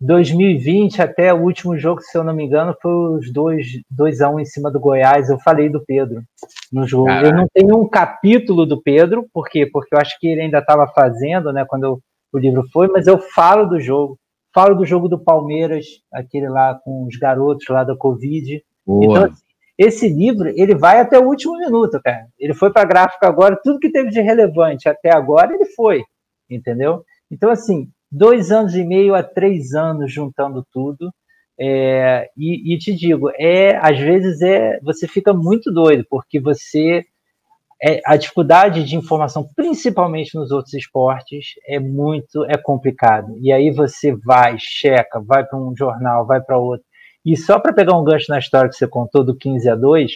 2020 até o último jogo, se eu não me engano, foi os 2 a 1 um em cima do Goiás. Eu falei do Pedro no jogo. Caraca. Eu não tenho um capítulo do Pedro, por quê? Porque eu acho que ele ainda estava fazendo, né, quando eu, o livro foi, mas eu falo do jogo. Falo do jogo do Palmeiras, aquele lá com os garotos lá da Covid. Boa. Então, assim, esse livro, ele vai até o último minuto, cara. Ele foi para gráfica agora, tudo que teve de relevante até agora, ele foi, entendeu? Então, assim, dois anos e meio a três anos juntando tudo. É, e, e, te digo, é às vezes é você fica muito doido porque você é, a dificuldade de informação, principalmente nos outros esportes, é muito é complicado. E aí você vai, checa, vai para um jornal, vai para outro. E só para pegar um gancho na história que você contou do 15 a 2,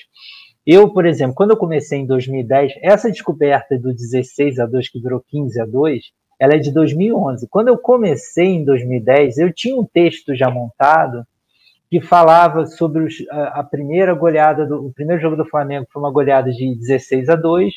eu, por exemplo, quando eu comecei em 2010, essa descoberta do 16 a 2 que virou 15 a 2, ela é de 2011. Quando eu comecei em 2010, eu tinha um texto já montado que falava sobre os, a, a, primeira goleada, do, o primeiro jogo do Flamengo foi uma goleada de 16 a 2,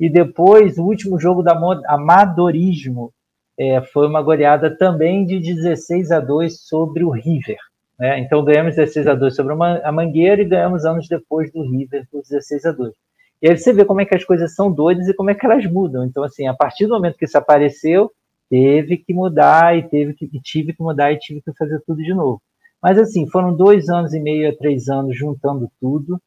e depois o último jogo da Amadorismo é, foi uma goleada também de 16 a 2 sobre o River. Né? Então ganhamos 16 a 2 sobre a Mangueira e ganhamos anos depois do River por 16 a 2. E aí você vê como é que as coisas são doidas e como é que elas mudam. Então, assim, a partir do momento que isso apareceu, teve que mudar e teve que e tive que mudar e tive que fazer tudo de novo. Mas assim, foram dois anos e meio a três anos juntando tudo.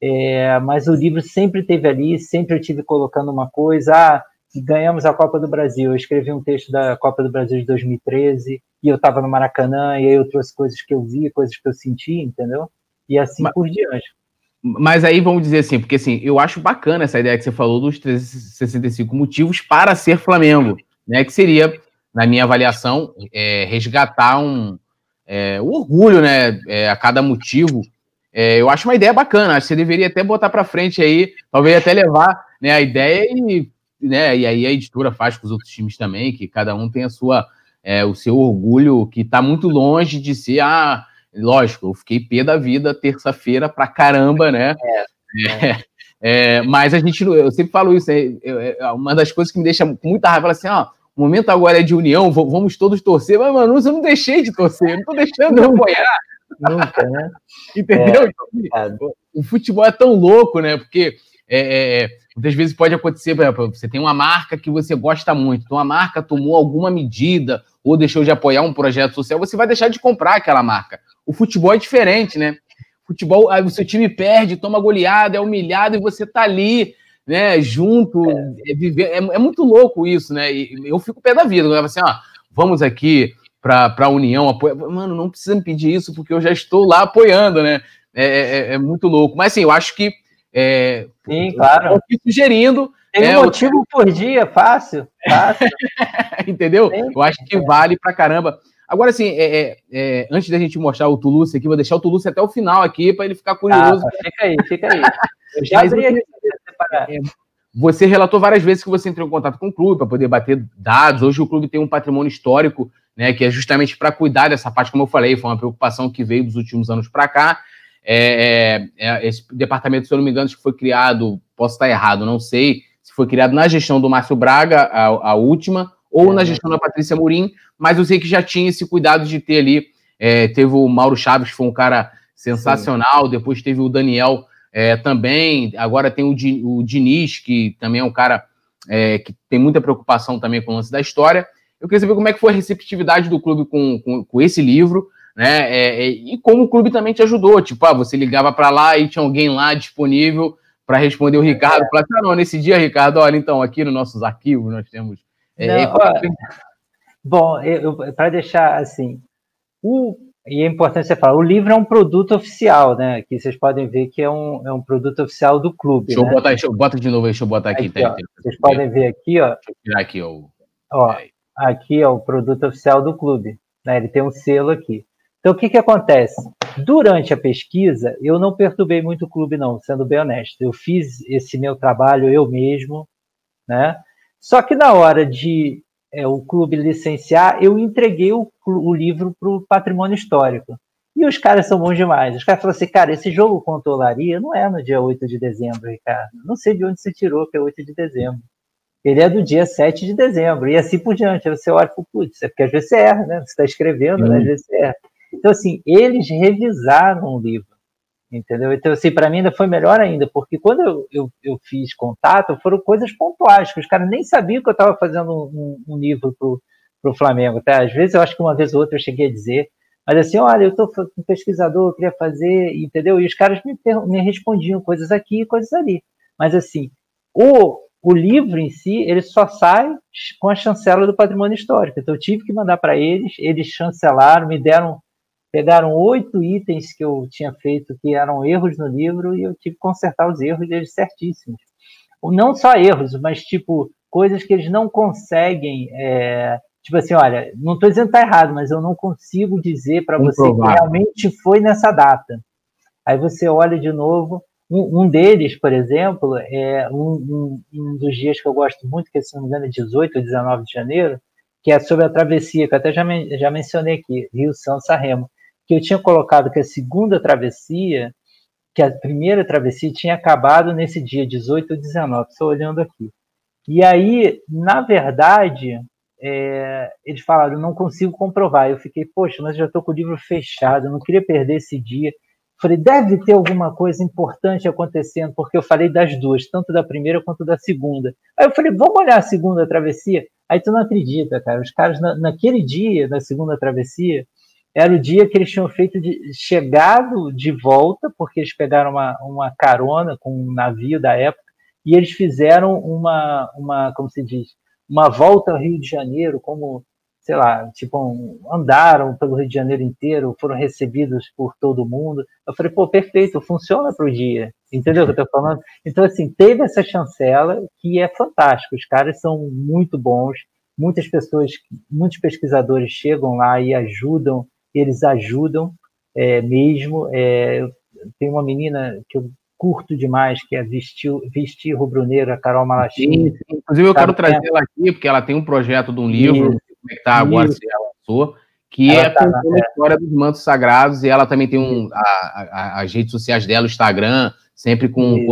É, mas o livro sempre teve ali, sempre eu tive colocando uma coisa. Ah, ganhamos a Copa do Brasil. Eu escrevi um texto da Copa do Brasil de 2013 e eu estava no Maracanã e aí eu trouxe coisas que eu vi, coisas que eu senti, entendeu? E assim mas, por diante. mas aí vamos dizer assim, porque assim, eu acho bacana essa ideia que você falou dos 365 motivos para ser Flamengo, né? Que seria, na minha avaliação, é, resgatar um é, o orgulho, né? É, a cada motivo. É, eu acho uma ideia bacana. Acho que você deveria até botar para frente aí, talvez até levar né, a ideia e, né, e aí a editora faz com os outros times também, que cada um tem a sua, é, o seu orgulho, que está muito longe de ser ah, Lógico, eu fiquei pé da vida terça-feira pra caramba, né? É, <laughs> é. É, mas a gente, eu sempre falo isso, é, é, é, uma das coisas que me deixa com muita raiva, assim, ó, o momento agora é de união, vamos todos torcer, mas, mano, eu não deixei de torcer, não tô deixando de apoiar. Nunca, né? Entendeu? É, o futebol é tão louco, né? Porque é, é, muitas vezes pode acontecer, por exemplo, você tem uma marca que você gosta muito, então a marca tomou alguma medida ou deixou de apoiar um projeto social, você vai deixar de comprar aquela marca. O futebol é diferente, né? Futebol, aí o seu time perde, toma goleada, é humilhado e você tá ali, né, junto, é, é viver, é, é, muito louco isso, né? E eu fico pé da vida, assim, ó, vamos aqui para a União apoiar. Mano, não precisa me pedir isso, porque eu já estou lá apoiando, né? É, é, é muito louco. Mas assim, eu acho que. É, Sim, claro. Eu sugerindo. Tem um motivo por dia, fácil. fácil. <laughs> Entendeu? Sim, eu acho que vale pra caramba. Agora, assim, é, é, é, antes da gente mostrar o Toulouse aqui, vou deixar o Toulouse até o final aqui para ele ficar curioso. Ah, fica aí, fica aí. <laughs> Eu já abri aqui é, Você relatou várias vezes que você entrou em contato com o clube para poder bater dados. Hoje o clube tem um patrimônio histórico, né, que é justamente para cuidar dessa parte, como eu falei, foi uma preocupação que veio dos últimos anos para cá. É, é, é, esse departamento, se eu não me engano, que foi criado, posso estar errado, não sei, se foi criado na gestão do Márcio Braga, a, a última, ou é, na gestão da Patrícia Murim, mas eu sei que já tinha esse cuidado de ter ali. É, teve o Mauro Chaves, que foi um cara sensacional, Sim. depois teve o Daniel é, também, agora tem o, o Diniz, que também é um cara é, que tem muita preocupação também com o lance da história. Eu queria saber como é que foi a receptividade do clube com, com, com esse livro, né? É, é, e como o clube também te ajudou. Tipo, ah, você ligava para lá e tinha alguém lá disponível para responder o Ricardo. É. Falava, ah, não, nesse dia, Ricardo, olha, então, aqui nos nossos arquivos nós temos é, Não, ó, bom, para deixar assim, o, e é importante você falar, o livro é um produto oficial, né? Aqui vocês podem ver que é um, é um produto oficial do clube. Deixa né? eu botar, deixa eu, bota de novo, deixa eu botar aqui. aqui ó, vocês podem ver aqui, ó. Deixa eu tirar aqui, ó. ó aqui é o produto oficial do clube. Né? Ele tem um selo aqui. Então, o que, que acontece? Durante a pesquisa, eu não perturbei muito o clube, não, sendo bem honesto. Eu fiz esse meu trabalho eu mesmo, né? Só que na hora de é, o clube licenciar, eu entreguei o, o livro para o patrimônio histórico. E os caras são bons demais. Os caras falaram assim, cara, esse jogo contra o Olaria não é no dia 8 de dezembro, Ricardo. Não sei de onde você tirou que é 8 de dezembro. Ele é do dia 7 de dezembro, e assim por diante. Aí você olha e fala, putz, é porque às vezes você erra, né? Você está escrevendo, né? às vezes você erra. Então, assim, eles revisaram o livro entendeu? Então, assim, para mim ainda foi melhor ainda, porque quando eu, eu, eu, fiz contato, foram coisas pontuais, que os caras nem sabiam que eu estava fazendo um, um, livro para o Flamengo, tá? Às vezes eu acho que uma vez ou outra eu cheguei a dizer, mas assim, olha, eu estou um pesquisador, eu queria fazer, entendeu? E os caras me, me respondiam coisas aqui e coisas ali. Mas assim, o, o livro em si, ele só sai com a chancela do patrimônio histórico. Então eu tive que mandar para eles, eles chancelaram, me deram pegaram oito itens que eu tinha feito que eram erros no livro e eu tive que consertar os erros deles certíssimos. Não só erros, mas tipo coisas que eles não conseguem. É, tipo assim, olha, não estou dizendo que está errado, mas eu não consigo dizer para você que realmente foi nessa data. Aí você olha de novo. Um, um deles, por exemplo, é um, um, um, dos dias que eu gosto muito, que se não me engano é 18 ou 19 de janeiro, que é sobre a travessia, que eu até já, já mencionei aqui, Rio São Sarremo que eu tinha colocado que a segunda travessia, que a primeira travessia tinha acabado nesse dia, 18 ou 19, estou olhando aqui. E aí, na verdade, é, eles falaram, não consigo comprovar. Eu fiquei, poxa, mas já estou com o livro fechado, não queria perder esse dia. Falei, deve ter alguma coisa importante acontecendo, porque eu falei das duas, tanto da primeira quanto da segunda. Aí eu falei, vamos olhar a segunda travessia? Aí tu não acredita, cara. Os caras, na, naquele dia, na segunda travessia, era o dia que eles tinham feito de chegado de volta, porque eles pegaram uma, uma carona com um navio da época, e eles fizeram uma, uma, como se diz, uma volta ao Rio de Janeiro, como sei lá, tipo, andaram pelo Rio de Janeiro inteiro, foram recebidos por todo mundo. Eu falei, pô, perfeito, funciona para o dia. Entendeu o que eu estou falando? Então, assim, teve essa chancela que é fantástico. Os caras são muito bons. Muitas pessoas, muitos pesquisadores chegam lá e ajudam, eles ajudam é, mesmo. É, tem uma menina que eu curto demais, que é Vestir, Vestir Rubro-Negro, a Carol Malachini. Inclusive, eu quero trazer ela aqui, porque ela tem um projeto de um livro, como é que tá agora, se ela lançou, que ela é tá, a é. história dos mantos sagrados, e ela também tem um, a, a, as redes sociais dela, o Instagram, sempre com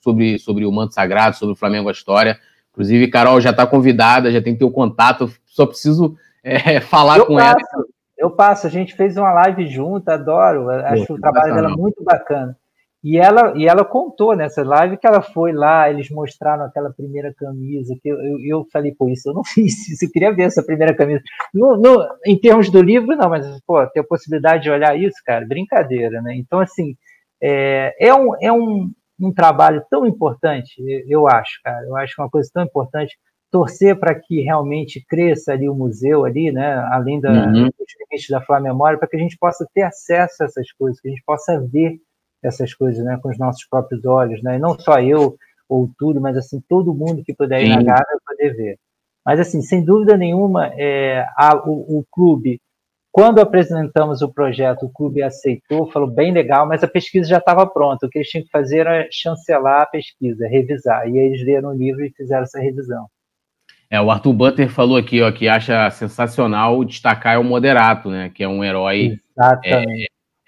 sobre, sobre o manto sagrado, sobre o Flamengo a história. Inclusive, Carol já está convidada, já tem teu contato, só preciso é, <laughs> falar eu com passo, ela. Eu passo, a gente fez uma live junto, adoro, acho Pô, o trabalho dela muito bacana. E ela, e ela contou nessa live que ela foi lá, eles mostraram aquela primeira camisa, que eu, eu, eu falei, pô, isso eu não <laughs> fiz, isso, eu queria ver essa primeira camisa. No, no, em termos do livro, não, mas, pô, ter a possibilidade de olhar isso, cara, brincadeira, né? Então, assim, é, é, um, é um, um trabalho tão importante, eu acho, cara, eu acho que é uma coisa tão importante, torcer para que realmente cresça ali o museu ali, né, além da, uhum. dos limites da Flá Memória, para que a gente possa ter acesso a essas coisas, que a gente possa ver essas coisas, né, com os nossos próprios olhos, né, e não só eu ou tudo, mas assim todo mundo que puder ir Sim. na Gávea poder ver. Mas assim, sem dúvida nenhuma, é, a, o, o, clube, quando apresentamos o projeto, o clube aceitou, falou bem legal, mas a pesquisa já estava pronta. O que eles tinham que fazer era chancelar a pesquisa, revisar. E aí eles leram o livro e fizeram essa revisão. É, o Arthur Butter falou aqui ó, que acha sensacional destacar o Moderato, né? Que é um herói é,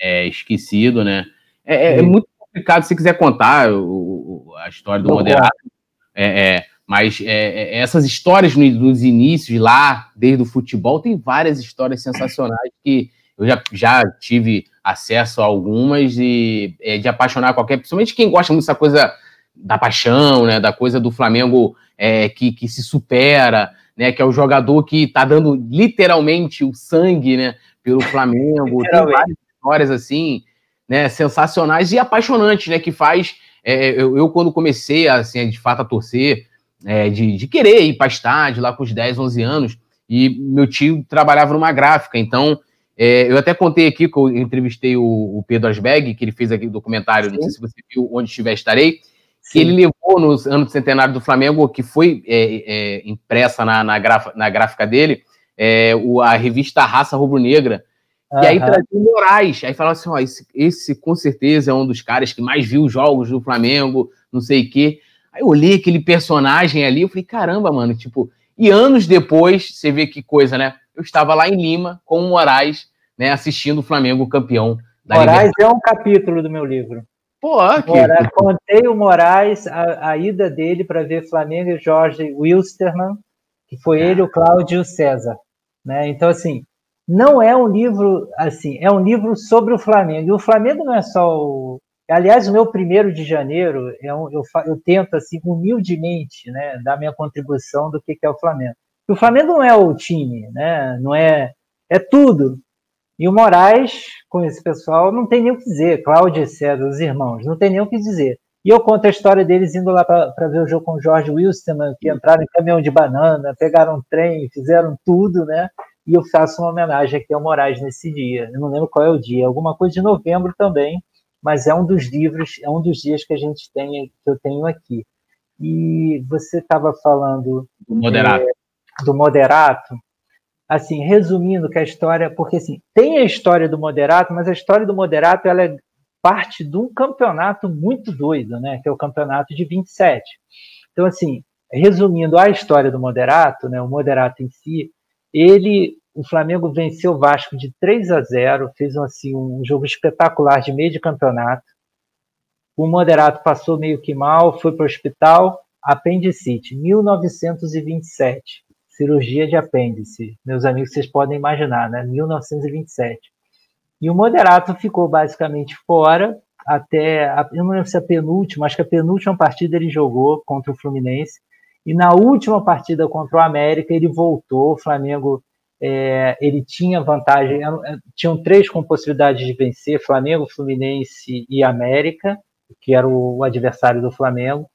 é, esquecido, né? É, é, é, muito complicado se quiser contar o, a história do Moderato. É, é, mas é, é, essas histórias nos, nos, inícios lá, desde o futebol, tem várias histórias sensacionais que eu já, já tive acesso a algumas e é, de apaixonar qualquer, principalmente quem gosta muito dessa coisa da paixão, né, da coisa do Flamengo é, que, que se supera, né, que é o jogador que está dando literalmente o sangue, né, pelo Flamengo. Tem várias histórias assim né, sensacionais e apaixonantes, né, que faz é, eu, eu, quando comecei assim, de fato a torcer, é, de, de, querer ir para estádio lá com os 10, 11 anos, e meu tio trabalhava numa gráfica, então é, eu até contei aqui que eu entrevistei o, o Pedro Asbeg, que ele fez aqui o documentário, Sim. não sei se você viu, Onde Estiver Estarei, que ele levou no ano do centenário do Flamengo, que foi é, é, impressa na, na, na, gráfica dele, é, o, a revista Raça Rubro-Negra, Uhum. E aí trazia o Moraes. Aí falava assim: ó, esse, esse, com certeza é um dos caras que mais viu jogos do Flamengo, não sei o quê. Aí eu olhei aquele personagem ali, eu falei, caramba, mano, tipo, e anos depois, você vê que coisa, né? Eu estava lá em Lima com o Moraes, né, assistindo o Flamengo campeão da Moraes é um capítulo do meu livro. Pô. Moraes, contei o Moraes, a, a ida dele para ver Flamengo e Jorge Wilstermann, que foi ele, o Cláudio e o César. Né? Então, assim, não é um livro assim, é um livro sobre o Flamengo. E o Flamengo não é só o. Aliás, o meu primeiro de janeiro, é um, eu, eu tento, assim, humildemente, né, dar minha contribuição do que, que é o Flamengo. o Flamengo não é o time, né, não é. É tudo. E o Moraes, com esse pessoal, não tem nem o que dizer. Cláudio e César, os irmãos, não tem nem o que dizer. E eu conto a história deles indo lá para ver o jogo com o Jorge Wilson, que entraram em caminhão de banana, pegaram um trem, fizeram tudo, né? e eu faço uma homenagem aqui ao Moraes nesse dia. Eu não lembro qual é o dia, alguma coisa de novembro também, mas é um dos livros, é um dos dias que a gente tem, que eu tenho aqui. E você estava falando do moderato. É, do moderato. Assim, resumindo que a história, porque assim, tem a história do moderato, mas a história do moderato ela é parte de um campeonato muito doido, né, que é o campeonato de 27. Então assim, resumindo a história do moderato, né, o moderato em si, ele, o Flamengo venceu o Vasco de 3 a 0, fez assim um jogo espetacular de meio de campeonato. O Moderato passou meio que mal, foi para o hospital, apendicite, 1927. Cirurgia de apêndice. Meus amigos, vocês podem imaginar, né? 1927. E o Moderato ficou basicamente fora até, eu não lembro se é a penúltima, acho que a penúltima partida ele jogou contra o Fluminense e na última partida contra o América, ele voltou. O Flamengo é, ele tinha vantagem, tinham três com possibilidade de vencer: Flamengo, Fluminense e América, que era o adversário do Flamengo.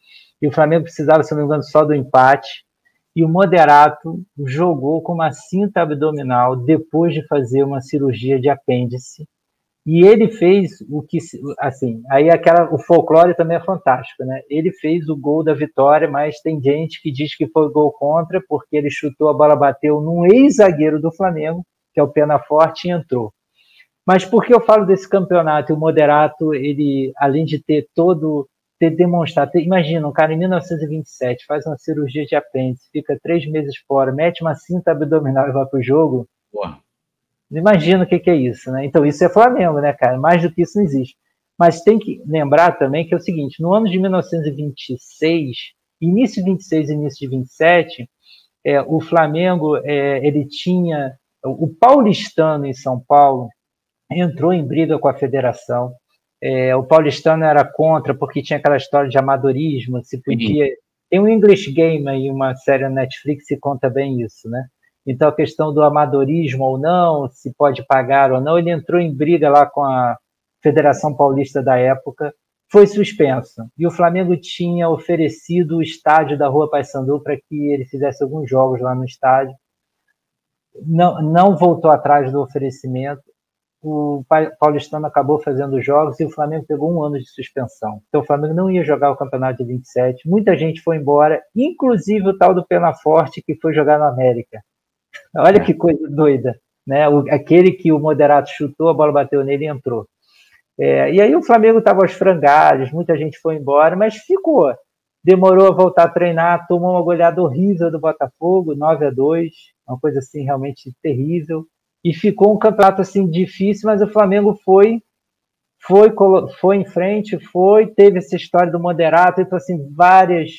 E o Flamengo precisava, se não me engano, só do empate. E o Moderato jogou com uma cinta abdominal depois de fazer uma cirurgia de apêndice. E ele fez o que, assim, aí aquela, o folclore também é fantástico, né? Ele fez o gol da vitória, mas tem gente que diz que foi gol contra porque ele chutou a bola, bateu num ex-zagueiro do Flamengo, que é o Pena Forte, e entrou. Mas por que eu falo desse campeonato? O Moderato, ele, além de ter todo ter demonstrado. Imagina, um cara em 1927 faz uma cirurgia de apêndice, fica três meses fora, mete uma cinta abdominal e vai para o jogo. Porra. Imagina o que, que, é isso, né? Então, isso é Flamengo, né, cara? Mais do que isso não existe. Mas tem que lembrar também que é o seguinte: no ano de 1926, início de 26 início de 27, é, o Flamengo é, ele tinha. O paulistano em São Paulo entrou em briga com a federação é, o paulistano era contra porque tinha aquela história de amadorismo, se podia. Sim. Tem um English Game aí, uma série na Netflix que conta bem isso, né? Então a questão do amadorismo ou não, se pode pagar ou não, ele entrou em briga lá com a Federação Paulista da época, foi suspenso. E o Flamengo tinha oferecido o estádio da Rua Paysandu para que ele fizesse alguns jogos lá no estádio. Não, não voltou atrás do oferecimento o Paulistano acabou fazendo jogos e o Flamengo pegou um ano de suspensão. Então o Flamengo não ia jogar o campeonato de 27. Muita gente foi embora, inclusive o tal do Penaforte que foi jogar no América. <laughs> Olha que coisa doida, né? O, aquele que o Moderato chutou, a bola bateu nele e entrou. É, e aí o Flamengo estava aos frangalhos, muita gente foi embora, mas ficou. Demorou a voltar a treinar, tomou uma goleada horrível do Botafogo, 9 a 2 uma coisa assim realmente terrível e ficou um campeonato assim difícil, mas o Flamengo foi foi foi em frente, foi teve essa história do moderato, então assim várias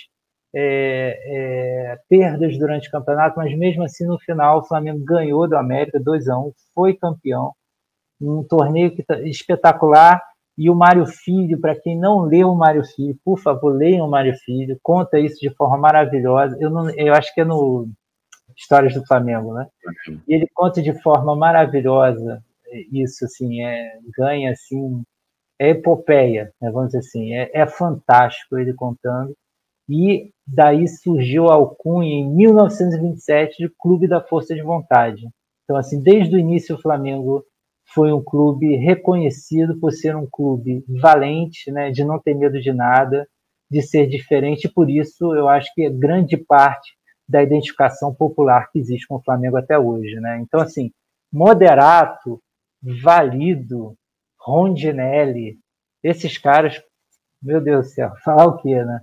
é, é, perdas durante o campeonato, mas mesmo assim no final o Flamengo ganhou do América 2 a 1, foi campeão, um torneio que, tá espetacular. E o Mário Filho, para quem não leu o Mário Filho, por favor, leiam o Mário Filho, conta isso de forma maravilhosa. Eu, não, eu acho que é no Histórias do Flamengo, né? E ele conta de forma maravilhosa isso, assim, é, ganha, assim, é epopeia, né, vamos dizer assim, é, é fantástico ele contando. E daí surgiu a alcunha, em 1927, de Clube da Força de Vontade. Então, assim, desde o início o Flamengo foi um clube reconhecido por ser um clube valente, né, de não ter medo de nada, de ser diferente, por isso eu acho que grande parte da identificação popular que existe com o Flamengo até hoje, né? Então, assim, Moderato, Valido, Rondinelli, esses caras, meu Deus do céu, <laughs> falar o quê, né?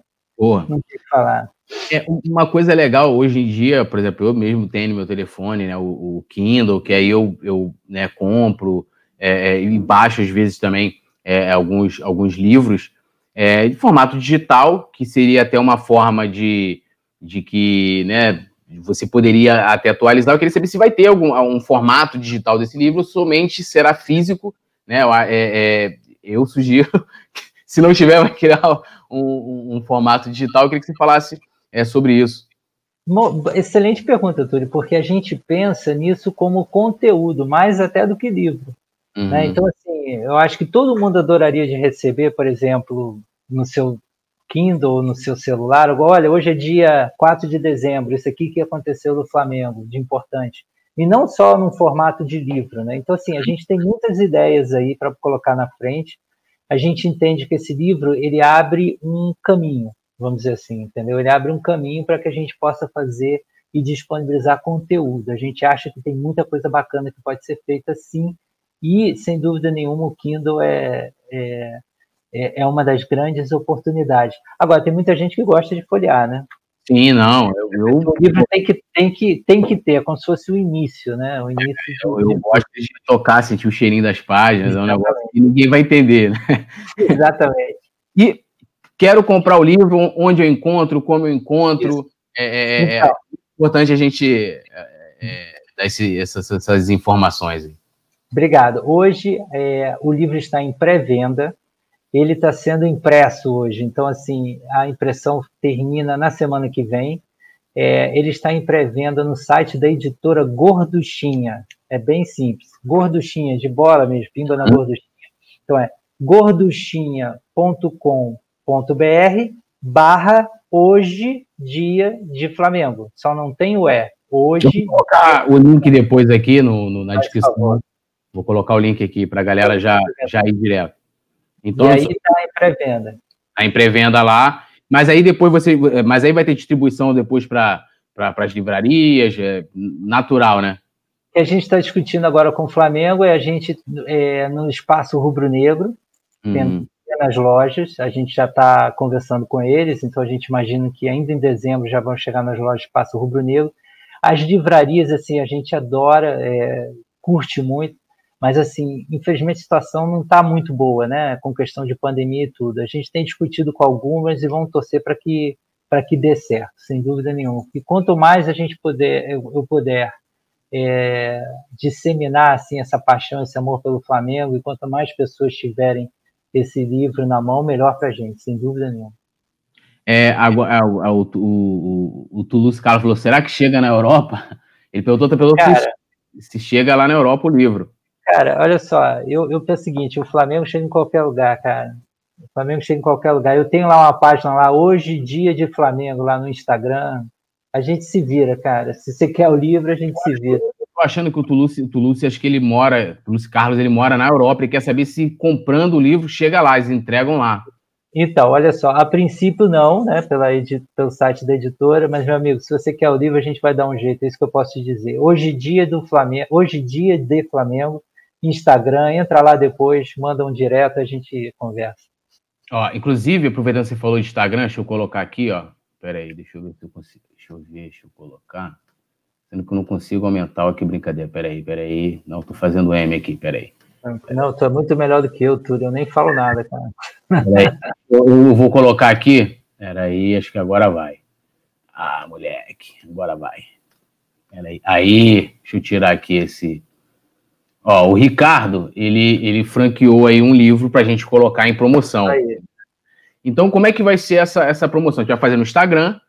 Não tem que falar. É, uma coisa legal hoje em dia, por exemplo, eu mesmo tenho no meu telefone né, o, o Kindle, que aí eu, eu né, compro é, é e baixo às vezes também é, alguns, alguns livros é, de formato digital, que seria até uma forma de, de que né, você poderia até atualizar. Eu queria saber se vai ter algum um formato digital desse livro, somente será físico. Né? É, é, eu sugiro, <laughs> se não tiver, vai criar <laughs> um, um, formato digital. Eu queria que você falasse é, sobre isso. Excelente pergunta, Túlio, porque a gente pensa nisso como conteúdo, mais até do que livro. Né? Uhum. Né? Então, assim, eu acho que todo mundo adoraria de receber, por exemplo, no seu Kindle no seu celular, olha, hoje é dia 4 de dezembro, isso aqui que aconteceu no Flamengo, de importante. E não só num formato de livro, né? Então, assim, a gente tem muitas ideias aí para colocar na frente. A gente entende que esse livro, ele abre um caminho, vamos dizer assim, entendeu? Ele abre um caminho para que a gente possa fazer e disponibilizar conteúdo. A gente acha que tem muita coisa bacana que pode ser feita sim, e, sem dúvida nenhuma, o Kindle é, é é, é uma das grandes oportunidades. Agora, tem muita gente que gosta de folhear, né? Sim, não. Eu, eu, o livro tem que, tem, que, tem que ter, é como se fosse o início, né? O início eu, eu gosto de tocar, sentir o cheirinho das páginas, Exatamente. é um negócio que ninguém vai entender, né? Exatamente. E quero comprar o livro, onde eu encontro, como eu encontro. É, é, é, então, é, importante a gente é, é, dar esse, essas, essas, informações. Obrigado. Hoje o livro está em pré-venda ele está sendo impresso hoje. Então, assim, a impressão termina na semana que vem. É, ele está em pré-venda no site da editora Gorduchinha. É bem simples. Gorduchinha, de bola mesmo, pimba na. Gorduchinha. Então é gorduchinha.com.br barra hoje, dia de Flamengo. Só não tem o E. Hoje. Eu colocar o link depois aqui no, no na descrição. Vou colocar o link aqui para a galera já, já ir direto. Então, e aí está em pré-venda. Está em pré-venda lá. Mas aí depois você. Mas aí vai ter distribuição depois para pra, as livrarias, é natural, né? O que a gente está discutindo agora com o Flamengo é a gente é, no espaço rubro-negro, uhum. nas lojas, a gente já está conversando com eles, então a gente imagina que ainda em dezembro já vão chegar nas lojas espaço rubro-negro. As livrarias, assim, a gente adora, é, curte muito, mas, assim, infelizmente a situação não está muito boa, né? Com questão de pandemia e tudo. A gente tem discutido com algumas e vamos torcer para que, que dê certo, sem dúvida nenhuma. E quanto mais a gente puder, eu, eu puder é, disseminar assim, essa paixão, esse amor pelo Flamengo, e quanto mais pessoas tiverem esse livro na mão, melhor para a gente, sem dúvida nenhuma. É, agora, é, o, o, o, o Toulouse Carlos falou: será que chega na Europa? Ele perguntou pelo Cara, se chega lá na Europa o livro. Cara, olha só, eu, eu penso o seguinte: o Flamengo chega em qualquer lugar, cara. O Flamengo chega em qualquer lugar. Eu tenho lá uma página lá, hoje, dia de Flamengo, lá no Instagram. A gente se vira, cara. Se você quer o livro, a gente se vira. Eu tô achando que o Toulouse, o Toulouse, acho que ele mora, o Toulouse Carlos, ele mora na Europa e quer saber se comprando o livro chega lá, eles entregam lá. Então, olha só, a princípio não, né, pela pelo site da editora, mas meu amigo, se você quer o livro, a gente vai dar um jeito, é isso que eu posso te dizer. Hoje dia do Flamengo, hoje dia de Flamengo, Instagram, entra lá depois, manda um direto, a gente conversa. Ó, inclusive, aproveitando que você falou de Instagram, deixa eu colocar aqui, ó. Pera aí, deixa eu ver se eu consigo. Deixa eu ver, deixa eu colocar. Sendo que eu não consigo aumentar aqui, brincadeira. Pera aí, pera aí. Não, tô fazendo M aqui, pera aí. Não, tu é muito melhor do que eu, Túlio. Eu nem falo nada, cara. Eu, eu vou colocar aqui. Pera aí, acho que agora vai. Ah, moleque, agora vai. Pera aí. Aí, deixa eu tirar aqui esse Ó, o Ricardo, ele, ele franqueou aí um livro para a gente colocar em promoção. Aí. Então, como é que vai ser essa, essa promoção? A gente vai fazer no Instagram.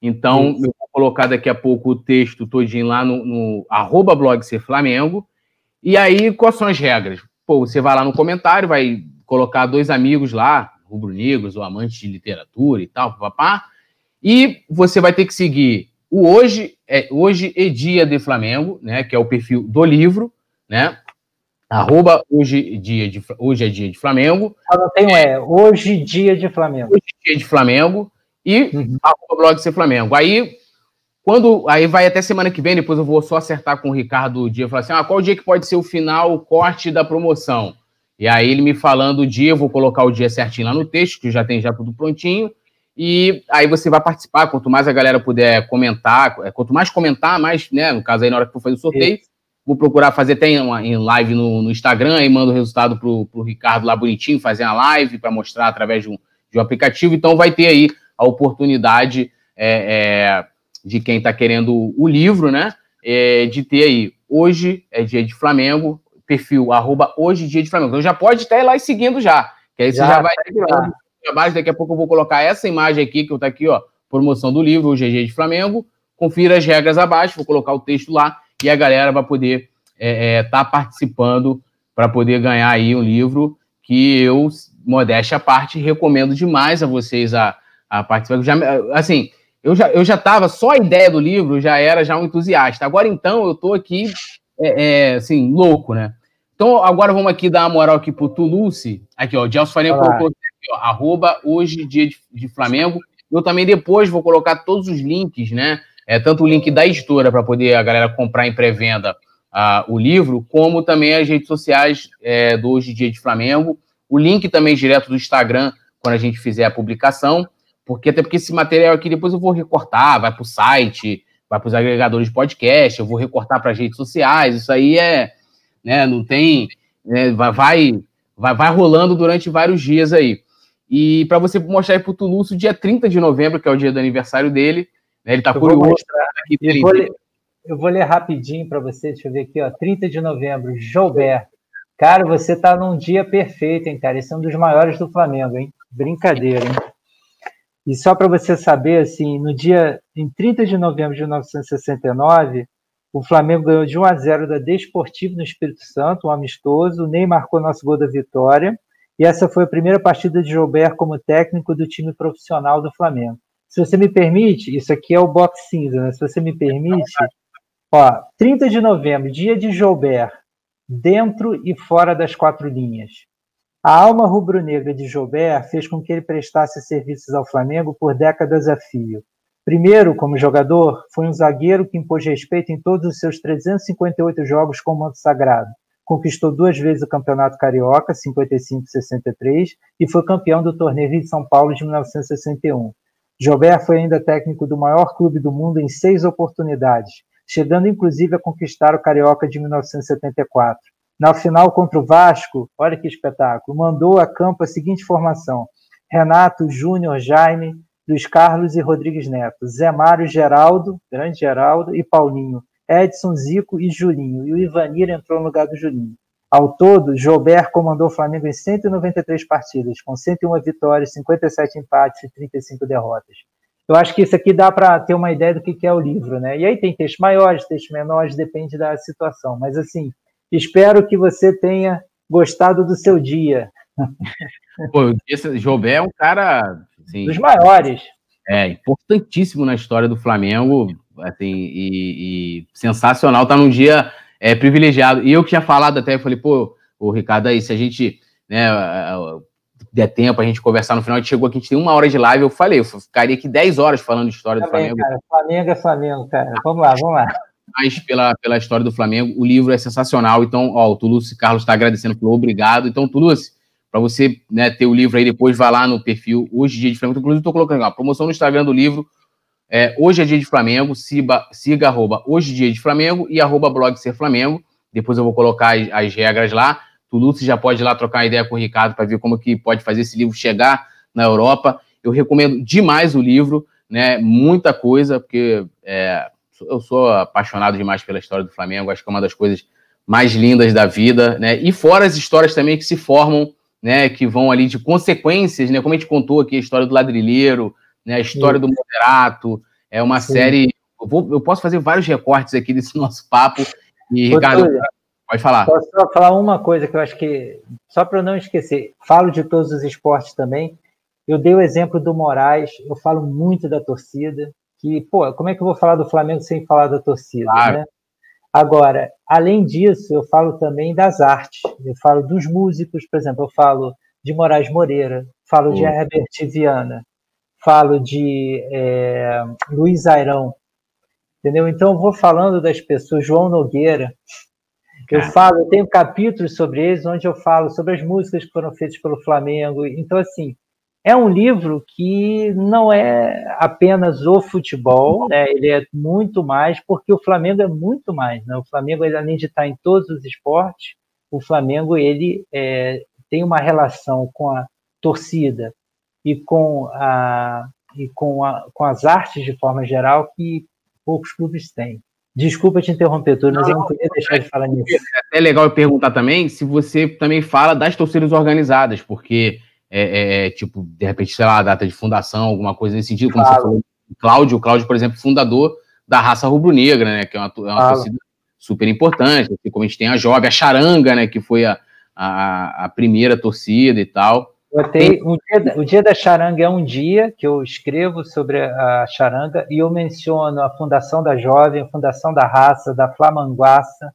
Então, Isso. eu vou colocar daqui a pouco o texto todinho lá no, no arroba blog Ser Flamengo. E aí, quais são as regras? Pô, você vai lá no comentário, vai colocar dois amigos lá, rubro-negros ou amantes de literatura e tal, papá. E você vai ter que seguir o hoje é hoje é dia de Flamengo, né? Que é o perfil do livro, né? Arroba hoje, dia de, hoje é dia de Flamengo. Ah, não tem é, hoje dia de Flamengo. Hoje é dia de Flamengo e uhum. arroba blog ser Flamengo. Aí, quando. Aí vai até semana que vem, depois eu vou só acertar com o Ricardo o dia, falar assim: ah, qual dia que pode ser o final, o corte da promoção? E aí ele me falando o dia, eu vou colocar o dia certinho lá no texto, que já tem já tudo prontinho. E aí você vai participar, quanto mais a galera puder comentar, é, quanto mais comentar, mais, né? No caso aí, na hora que for fazer o sorteio, Isso. Vou procurar fazer até uma, em live no, no Instagram e mando o resultado pro, pro Ricardo lá bonitinho, fazer uma live para mostrar através de um, de um aplicativo. Então vai ter aí a oportunidade é, é, de quem está querendo o livro, né? É, de ter aí. Hoje é dia de Flamengo, perfil arroba hoje dia de Flamengo. Então já pode estar lá e seguindo já. Que aí já, você já vai ter abaixo. Daqui a pouco eu vou colocar essa imagem aqui, que eu tá aqui, ó. Promoção do livro, hoje é dia de Flamengo. Confira as regras abaixo, vou colocar o texto lá e a galera vai poder estar é, é, tá participando para poder ganhar aí um livro que eu, modéstia à parte, recomendo demais a vocês a, a participar. Já, assim, eu já eu já estava, só a ideia do livro já era já um entusiasta. Agora, então, eu estou aqui, é, é, assim, louco, né? Então, agora vamos aqui dar uma moral aqui pro Toulouse. Aqui, ó, o Gelson Farinha colocou aqui, ó, arroba hoje, dia de, de Flamengo. Eu também depois vou colocar todos os links, né? É, tanto o link da editora para poder a galera comprar em pré-venda uh, o livro, como também as redes sociais é, do Hoje Dia de Flamengo. O link também direto do Instagram, quando a gente fizer a publicação, porque até porque esse material aqui depois eu vou recortar, vai para o site, vai para os agregadores de podcast, eu vou recortar para as redes sociais, isso aí é, né, não tem, né, vai, vai, vai rolando durante vários dias aí. E para você mostrar para o Toulouse, dia 30 de novembro, que é o dia do aniversário dele, né? Ele está curioso. Aqui eu, vou ler, eu vou ler rapidinho para você, deixa eu ver aqui, ó, 30 de novembro, Joubert. Cara, você está num dia perfeito, hein, cara? Esse é um dos maiores do Flamengo, hein? Brincadeira, hein? E só para você saber, assim, no dia em 30 de novembro de 1969, o Flamengo ganhou de 1 a 0 da Desportivo no Espírito Santo, um amistoso. O Ney marcou nosso gol da vitória. E essa foi a primeira partida de Gilberto como técnico do time profissional do Flamengo. Se você me permite, isso aqui é o box cinza, né? Se você me permite, ó, 30 de novembro, dia de Joubert, dentro e fora das quatro linhas. A alma rubro-negra de Joubert fez com que ele prestasse serviços ao Flamengo por décadas a fio. Primeiro, como jogador, foi um zagueiro que impôs respeito em todos os seus 358 jogos com o manto sagrado. Conquistou duas vezes o Campeonato Carioca, 55 e 63, e foi campeão do Torneio Rio de São Paulo de 1961. Gilbert foi ainda técnico do maior clube do mundo em seis oportunidades, chegando inclusive a conquistar o Carioca de 1974. Na final contra o Vasco, olha que espetáculo, mandou a campo a seguinte formação: Renato, Júnior, Jaime, Luiz Carlos e Rodrigues Neto, Zé Mário, Geraldo, grande Geraldo e Paulinho, Edson, Zico e Julinho. E o Ivanir entrou no lugar do Julinho. Ao todo, Joubert comandou o Flamengo em 193 partidas, com 101 vitórias, 57 empates e 35 derrotas. Eu acho que isso aqui dá para ter uma ideia do que é o livro, né? E aí tem textos maiores, textos menores, depende da situação. Mas assim, espero que você tenha gostado do seu dia. Pô, esse Joubert é um cara assim, dos maiores. É importantíssimo na história do Flamengo, assim, e, e sensacional. Tá num dia é, privilegiado. E eu que tinha falado até, eu falei, pô, o Ricardo, aí, se a gente né, der tempo, a gente conversar no final, a gente chegou aqui, a gente tem uma hora de live, eu falei, eu ficaria aqui 10 horas falando de história Também, do Flamengo. Cara, Flamengo é Flamengo, cara. Vamos lá, vamos lá. Mas pela, pela história do Flamengo, o livro é sensacional. Então, ó, o Toulouse Carlos está agradecendo, falou obrigado. Então, Toulouse, para você né, ter o livro aí depois, vai lá no perfil Hoje Dia de Flamengo. Inclusive, estou colocando a promoção no Instagram do livro. É, hoje é dia de Flamengo, siga, siga arroba Hoje Dia de Flamengo e arroba blog Ser Flamengo. Depois eu vou colocar as, as regras lá. Toulouse já pode ir lá trocar ideia com o Ricardo para ver como que pode fazer esse livro chegar na Europa. Eu recomendo demais o livro, né? Muita coisa, porque é, eu sou apaixonado demais pela história do Flamengo. Acho que é uma das coisas mais lindas da vida, né? E fora as histórias também que se formam né, que vão ali de consequências, né, como a gente contou aqui, a história do ladrilheiro, né, a história do moderato, é uma Sim. série, eu, vou, eu, posso fazer vários recortes aqui desse <laughs> nosso papo, e Ricardo, pode falar. Posso só falar uma coisa que eu acho que, só para não esquecer, falo de todos os esportes também, eu dei o exemplo do Moraes, eu falo muito da torcida, que, pô, como é que eu vou falar do Flamengo sem falar da torcida, claro. né? Agora, além disso, eu falo também das artes. Eu falo dos músicos, por exemplo, eu falo de Moraes Moreira, falo uhum. de Herbert Viana, falo de é, Luiz Airão, entendeu? Então eu vou falando das pessoas, João Nogueira. Eu falo, eu tenho capítulos sobre eles, onde eu falo sobre as músicas que foram feitas pelo Flamengo. Então, assim, é um livro que não é apenas o futebol, né? ele é muito mais, porque o Flamengo é muito mais. Né? O Flamengo, além de estar em todos os esportes, o Flamengo ele é, tem uma relação com a torcida e com, a, e com, a, com as artes de forma geral que poucos clubes têm. Desculpa te interromper, Túlio, mas eu não podia deixar de falar nisso. É legal eu perguntar também se você também fala das torcidas organizadas, porque é, é, é, tipo, de repente, sei lá, a data de fundação, alguma coisa nesse sentido, como claro. você falou, Cláudio, Cláudio, por exemplo, fundador da raça rubro-negra, né, que é uma, é uma claro. torcida super importante, assim, como a gente tem a Jovem, a Charanga, né, que foi a, a, a primeira torcida e tal. Botei, um dia, o dia da charanga é um dia que eu escrevo sobre a charanga e eu menciono a Fundação da Jovem, a Fundação da Raça, da Flamanguaça,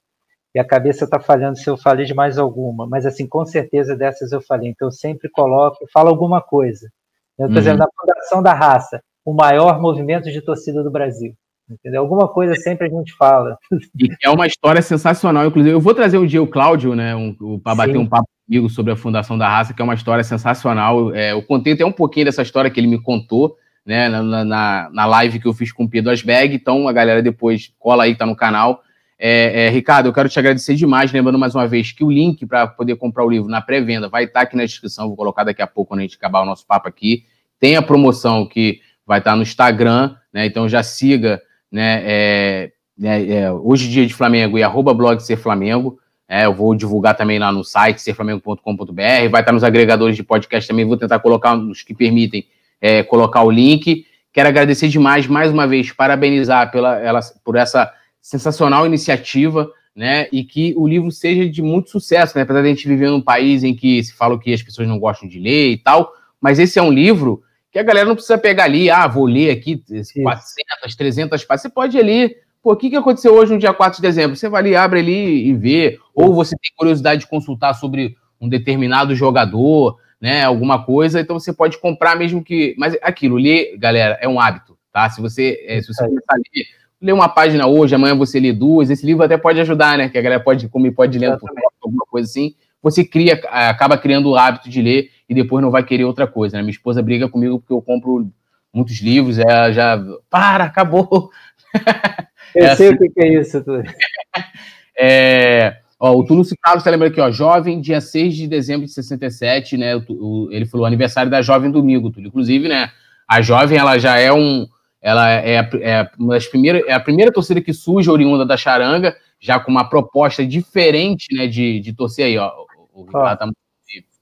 e a cabeça está falhando se eu falei de mais alguma, mas assim, com certeza dessas eu falei. Então eu sempre coloco, falo alguma coisa. Por uhum. exemplo, na Fundação da Raça, o maior movimento de torcida do Brasil. Entendeu? Alguma coisa sempre a gente fala. E é uma história sensacional, inclusive. Eu vou trazer um dia o Cláudio, né, um, para bater um papo comigo sobre a Fundação da Raça, que é uma história sensacional. É, eu contei até um pouquinho dessa história que ele me contou, né, na, na, na live que eu fiz com o Pedro Asbeg. Então, a galera depois cola aí, tá no canal é, é, Ricardo, eu quero te agradecer demais, lembrando mais uma vez que o link para poder comprar o livro na pré-venda vai estar tá aqui na descrição, vou colocar daqui a pouco quando a gente acabar o nosso papo aqui. Tem a promoção que vai estar tá no Instagram, né? Então já siga, né? É, é, é, hoje dia de Flamengo e arroba blog Ser Flamengo. É, eu vou divulgar também lá no site serflamengo.com.br, vai estar nos agregadores de podcast também, vou tentar colocar os que permitem é, colocar o link. Quero agradecer demais, mais uma vez, parabenizar pela, ela, por essa sensacional iniciativa, né? E que o livro seja de muito sucesso, né? Apesar de a gente viver num país em que se fala que as pessoas não gostam de ler e tal, mas esse é um livro que a galera não precisa pegar ali, ah, vou ler aqui 400, 300 páginas. Você pode ali, pô, o que, que aconteceu hoje no dia 4 de dezembro? Você vai ali, abre ali e vê. Ou você tem curiosidade de consultar sobre um determinado jogador, né, alguma coisa, então você pode comprar mesmo que... Mas aquilo, ler, galera, é um hábito, tá? Se você, é, se você começar a ler, ler uma página hoje, amanhã você lê duas, esse livro até pode ajudar, né? Que a galera pode, como pode ler alguma coisa assim, você cria, acaba criando o hábito de ler e depois não vai querer outra coisa, né? Minha esposa briga comigo porque eu compro muitos livros, ela já, para, acabou. <laughs> Eu é sei assim. o que é isso, Túlio. <laughs> é, ó, o Túlio Carlos está lembrando aqui, ó, jovem, dia 6 de dezembro de 67, né? O, o, ele falou aniversário da Jovem Domingo, Túlio. Inclusive, né? A Jovem, ela já é um. Ela é, é uma das primeiras, é a primeira torcida que surge oriunda da charanga, já com uma proposta diferente, né? De, de torcer aí, ó. O, o ó, tá...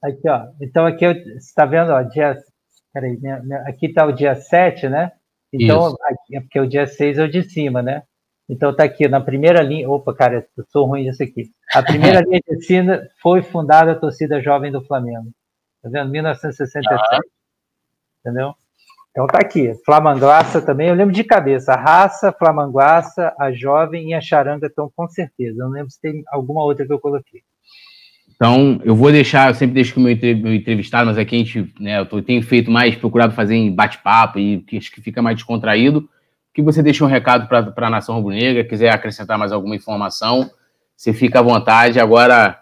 Aqui, ó. Então, aqui, você está vendo, ó, dia. Peraí, minha, minha, aqui está o dia 7, né? Então, aqui, é porque o dia 6 é o de cima, né? Então tá aqui, na primeira linha. Opa, cara, eu sou ruim disso aqui. A primeira <laughs> linha de cima foi fundada a torcida jovem do Flamengo. Tá vendo? 1967. Ah. Entendeu? Então tá aqui. Flamanguaça também, eu lembro de cabeça. A raça, Flamanguaça, a jovem e a charanga estão com certeza. Eu não lembro se tem alguma outra que eu coloquei. Então, eu vou deixar, eu sempre deixo com o meu entrevistado, mas aqui a gente, né, eu tenho feito mais, procurado fazer em bate-papo e que acho que fica mais descontraído que você deixe um recado para a nação rubro-negra, quiser acrescentar mais alguma informação, você fica à vontade. Agora,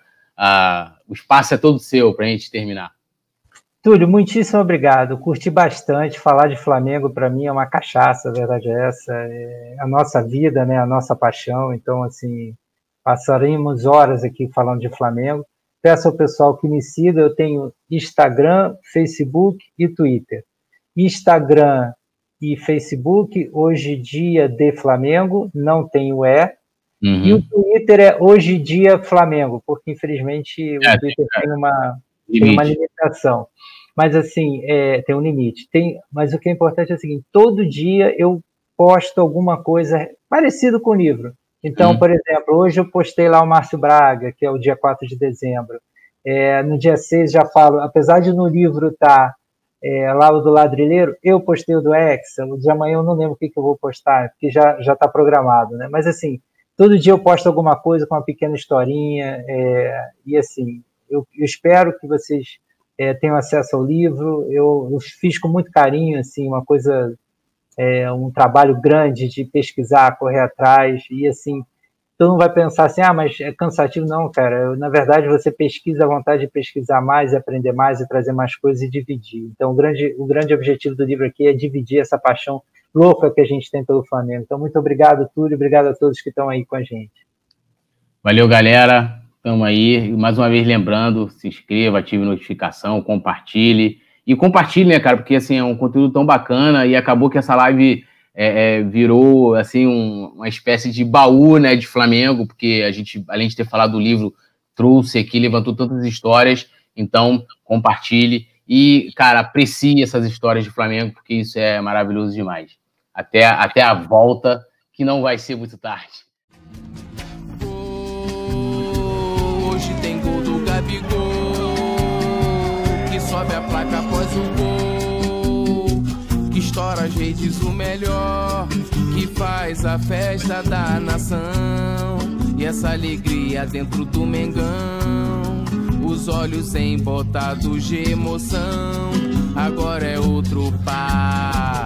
o espaço é todo seu para a gente terminar. Túlio, muitíssimo obrigado. Curti bastante. Falar de Flamengo para mim é uma cachaça, a verdade é essa. É a nossa vida, né? a nossa paixão. Então, assim, passaremos horas aqui falando de Flamengo. Peço ao pessoal que me siga. Eu tenho Instagram, Facebook e Twitter. Instagram e Facebook, hoje dia de Flamengo, não tem o E. Uhum. E o Twitter é hoje dia Flamengo, porque infelizmente o é, Twitter é. tem, uma, tem uma limitação. Mas assim, é, tem um limite. Tem, mas o que é importante é o seguinte: todo dia eu posto alguma coisa parecido com o livro. Então, uhum. por exemplo, hoje eu postei lá o Márcio Braga, que é o dia 4 de dezembro. É, no dia 6 já falo, apesar de no livro estar tá é, lá o do ladrilheiro, eu postei o do Excel, de amanhã eu não lembro o que, que eu vou postar, porque já já está programado, né? Mas assim, todo dia eu posto alguma coisa com uma pequena historinha, é, e assim, eu, eu, espero que vocês é, tenham acesso ao livro, eu, eu, fiz com muito carinho, assim, uma coisa, é, um trabalho grande de pesquisar, correr atrás, e assim, tu não vai pensar assim, ah, mas é cansativo. Não, cara. Na verdade, você pesquisa a vontade de pesquisar mais, aprender mais e trazer mais coisas e dividir. Então, o grande, o grande objetivo do livro aqui é dividir essa paixão louca que a gente tem pelo Flamengo. Então, muito obrigado, Túlio. Obrigado a todos que estão aí com a gente. Valeu, galera. Estamos aí. Mais uma vez lembrando, se inscreva, ative notificação, compartilhe. E compartilhe, né, cara? Porque, assim, é um conteúdo tão bacana e acabou que essa live é, é, virou assim um, uma espécie de baú né, de Flamengo, porque a gente, além de ter falado do livro, trouxe aqui, levantou tantas histórias. Então, compartilhe e, cara, aprecie essas histórias de Flamengo, porque isso é maravilhoso demais. Até, até a volta, que não vai ser muito tarde. Hoje tem gol do Gabigol, que sobe a placa após o gol estoura as redes o melhor, que faz a festa da nação. E essa alegria dentro do Mengão, os olhos embotados de emoção. Agora é outro patamar.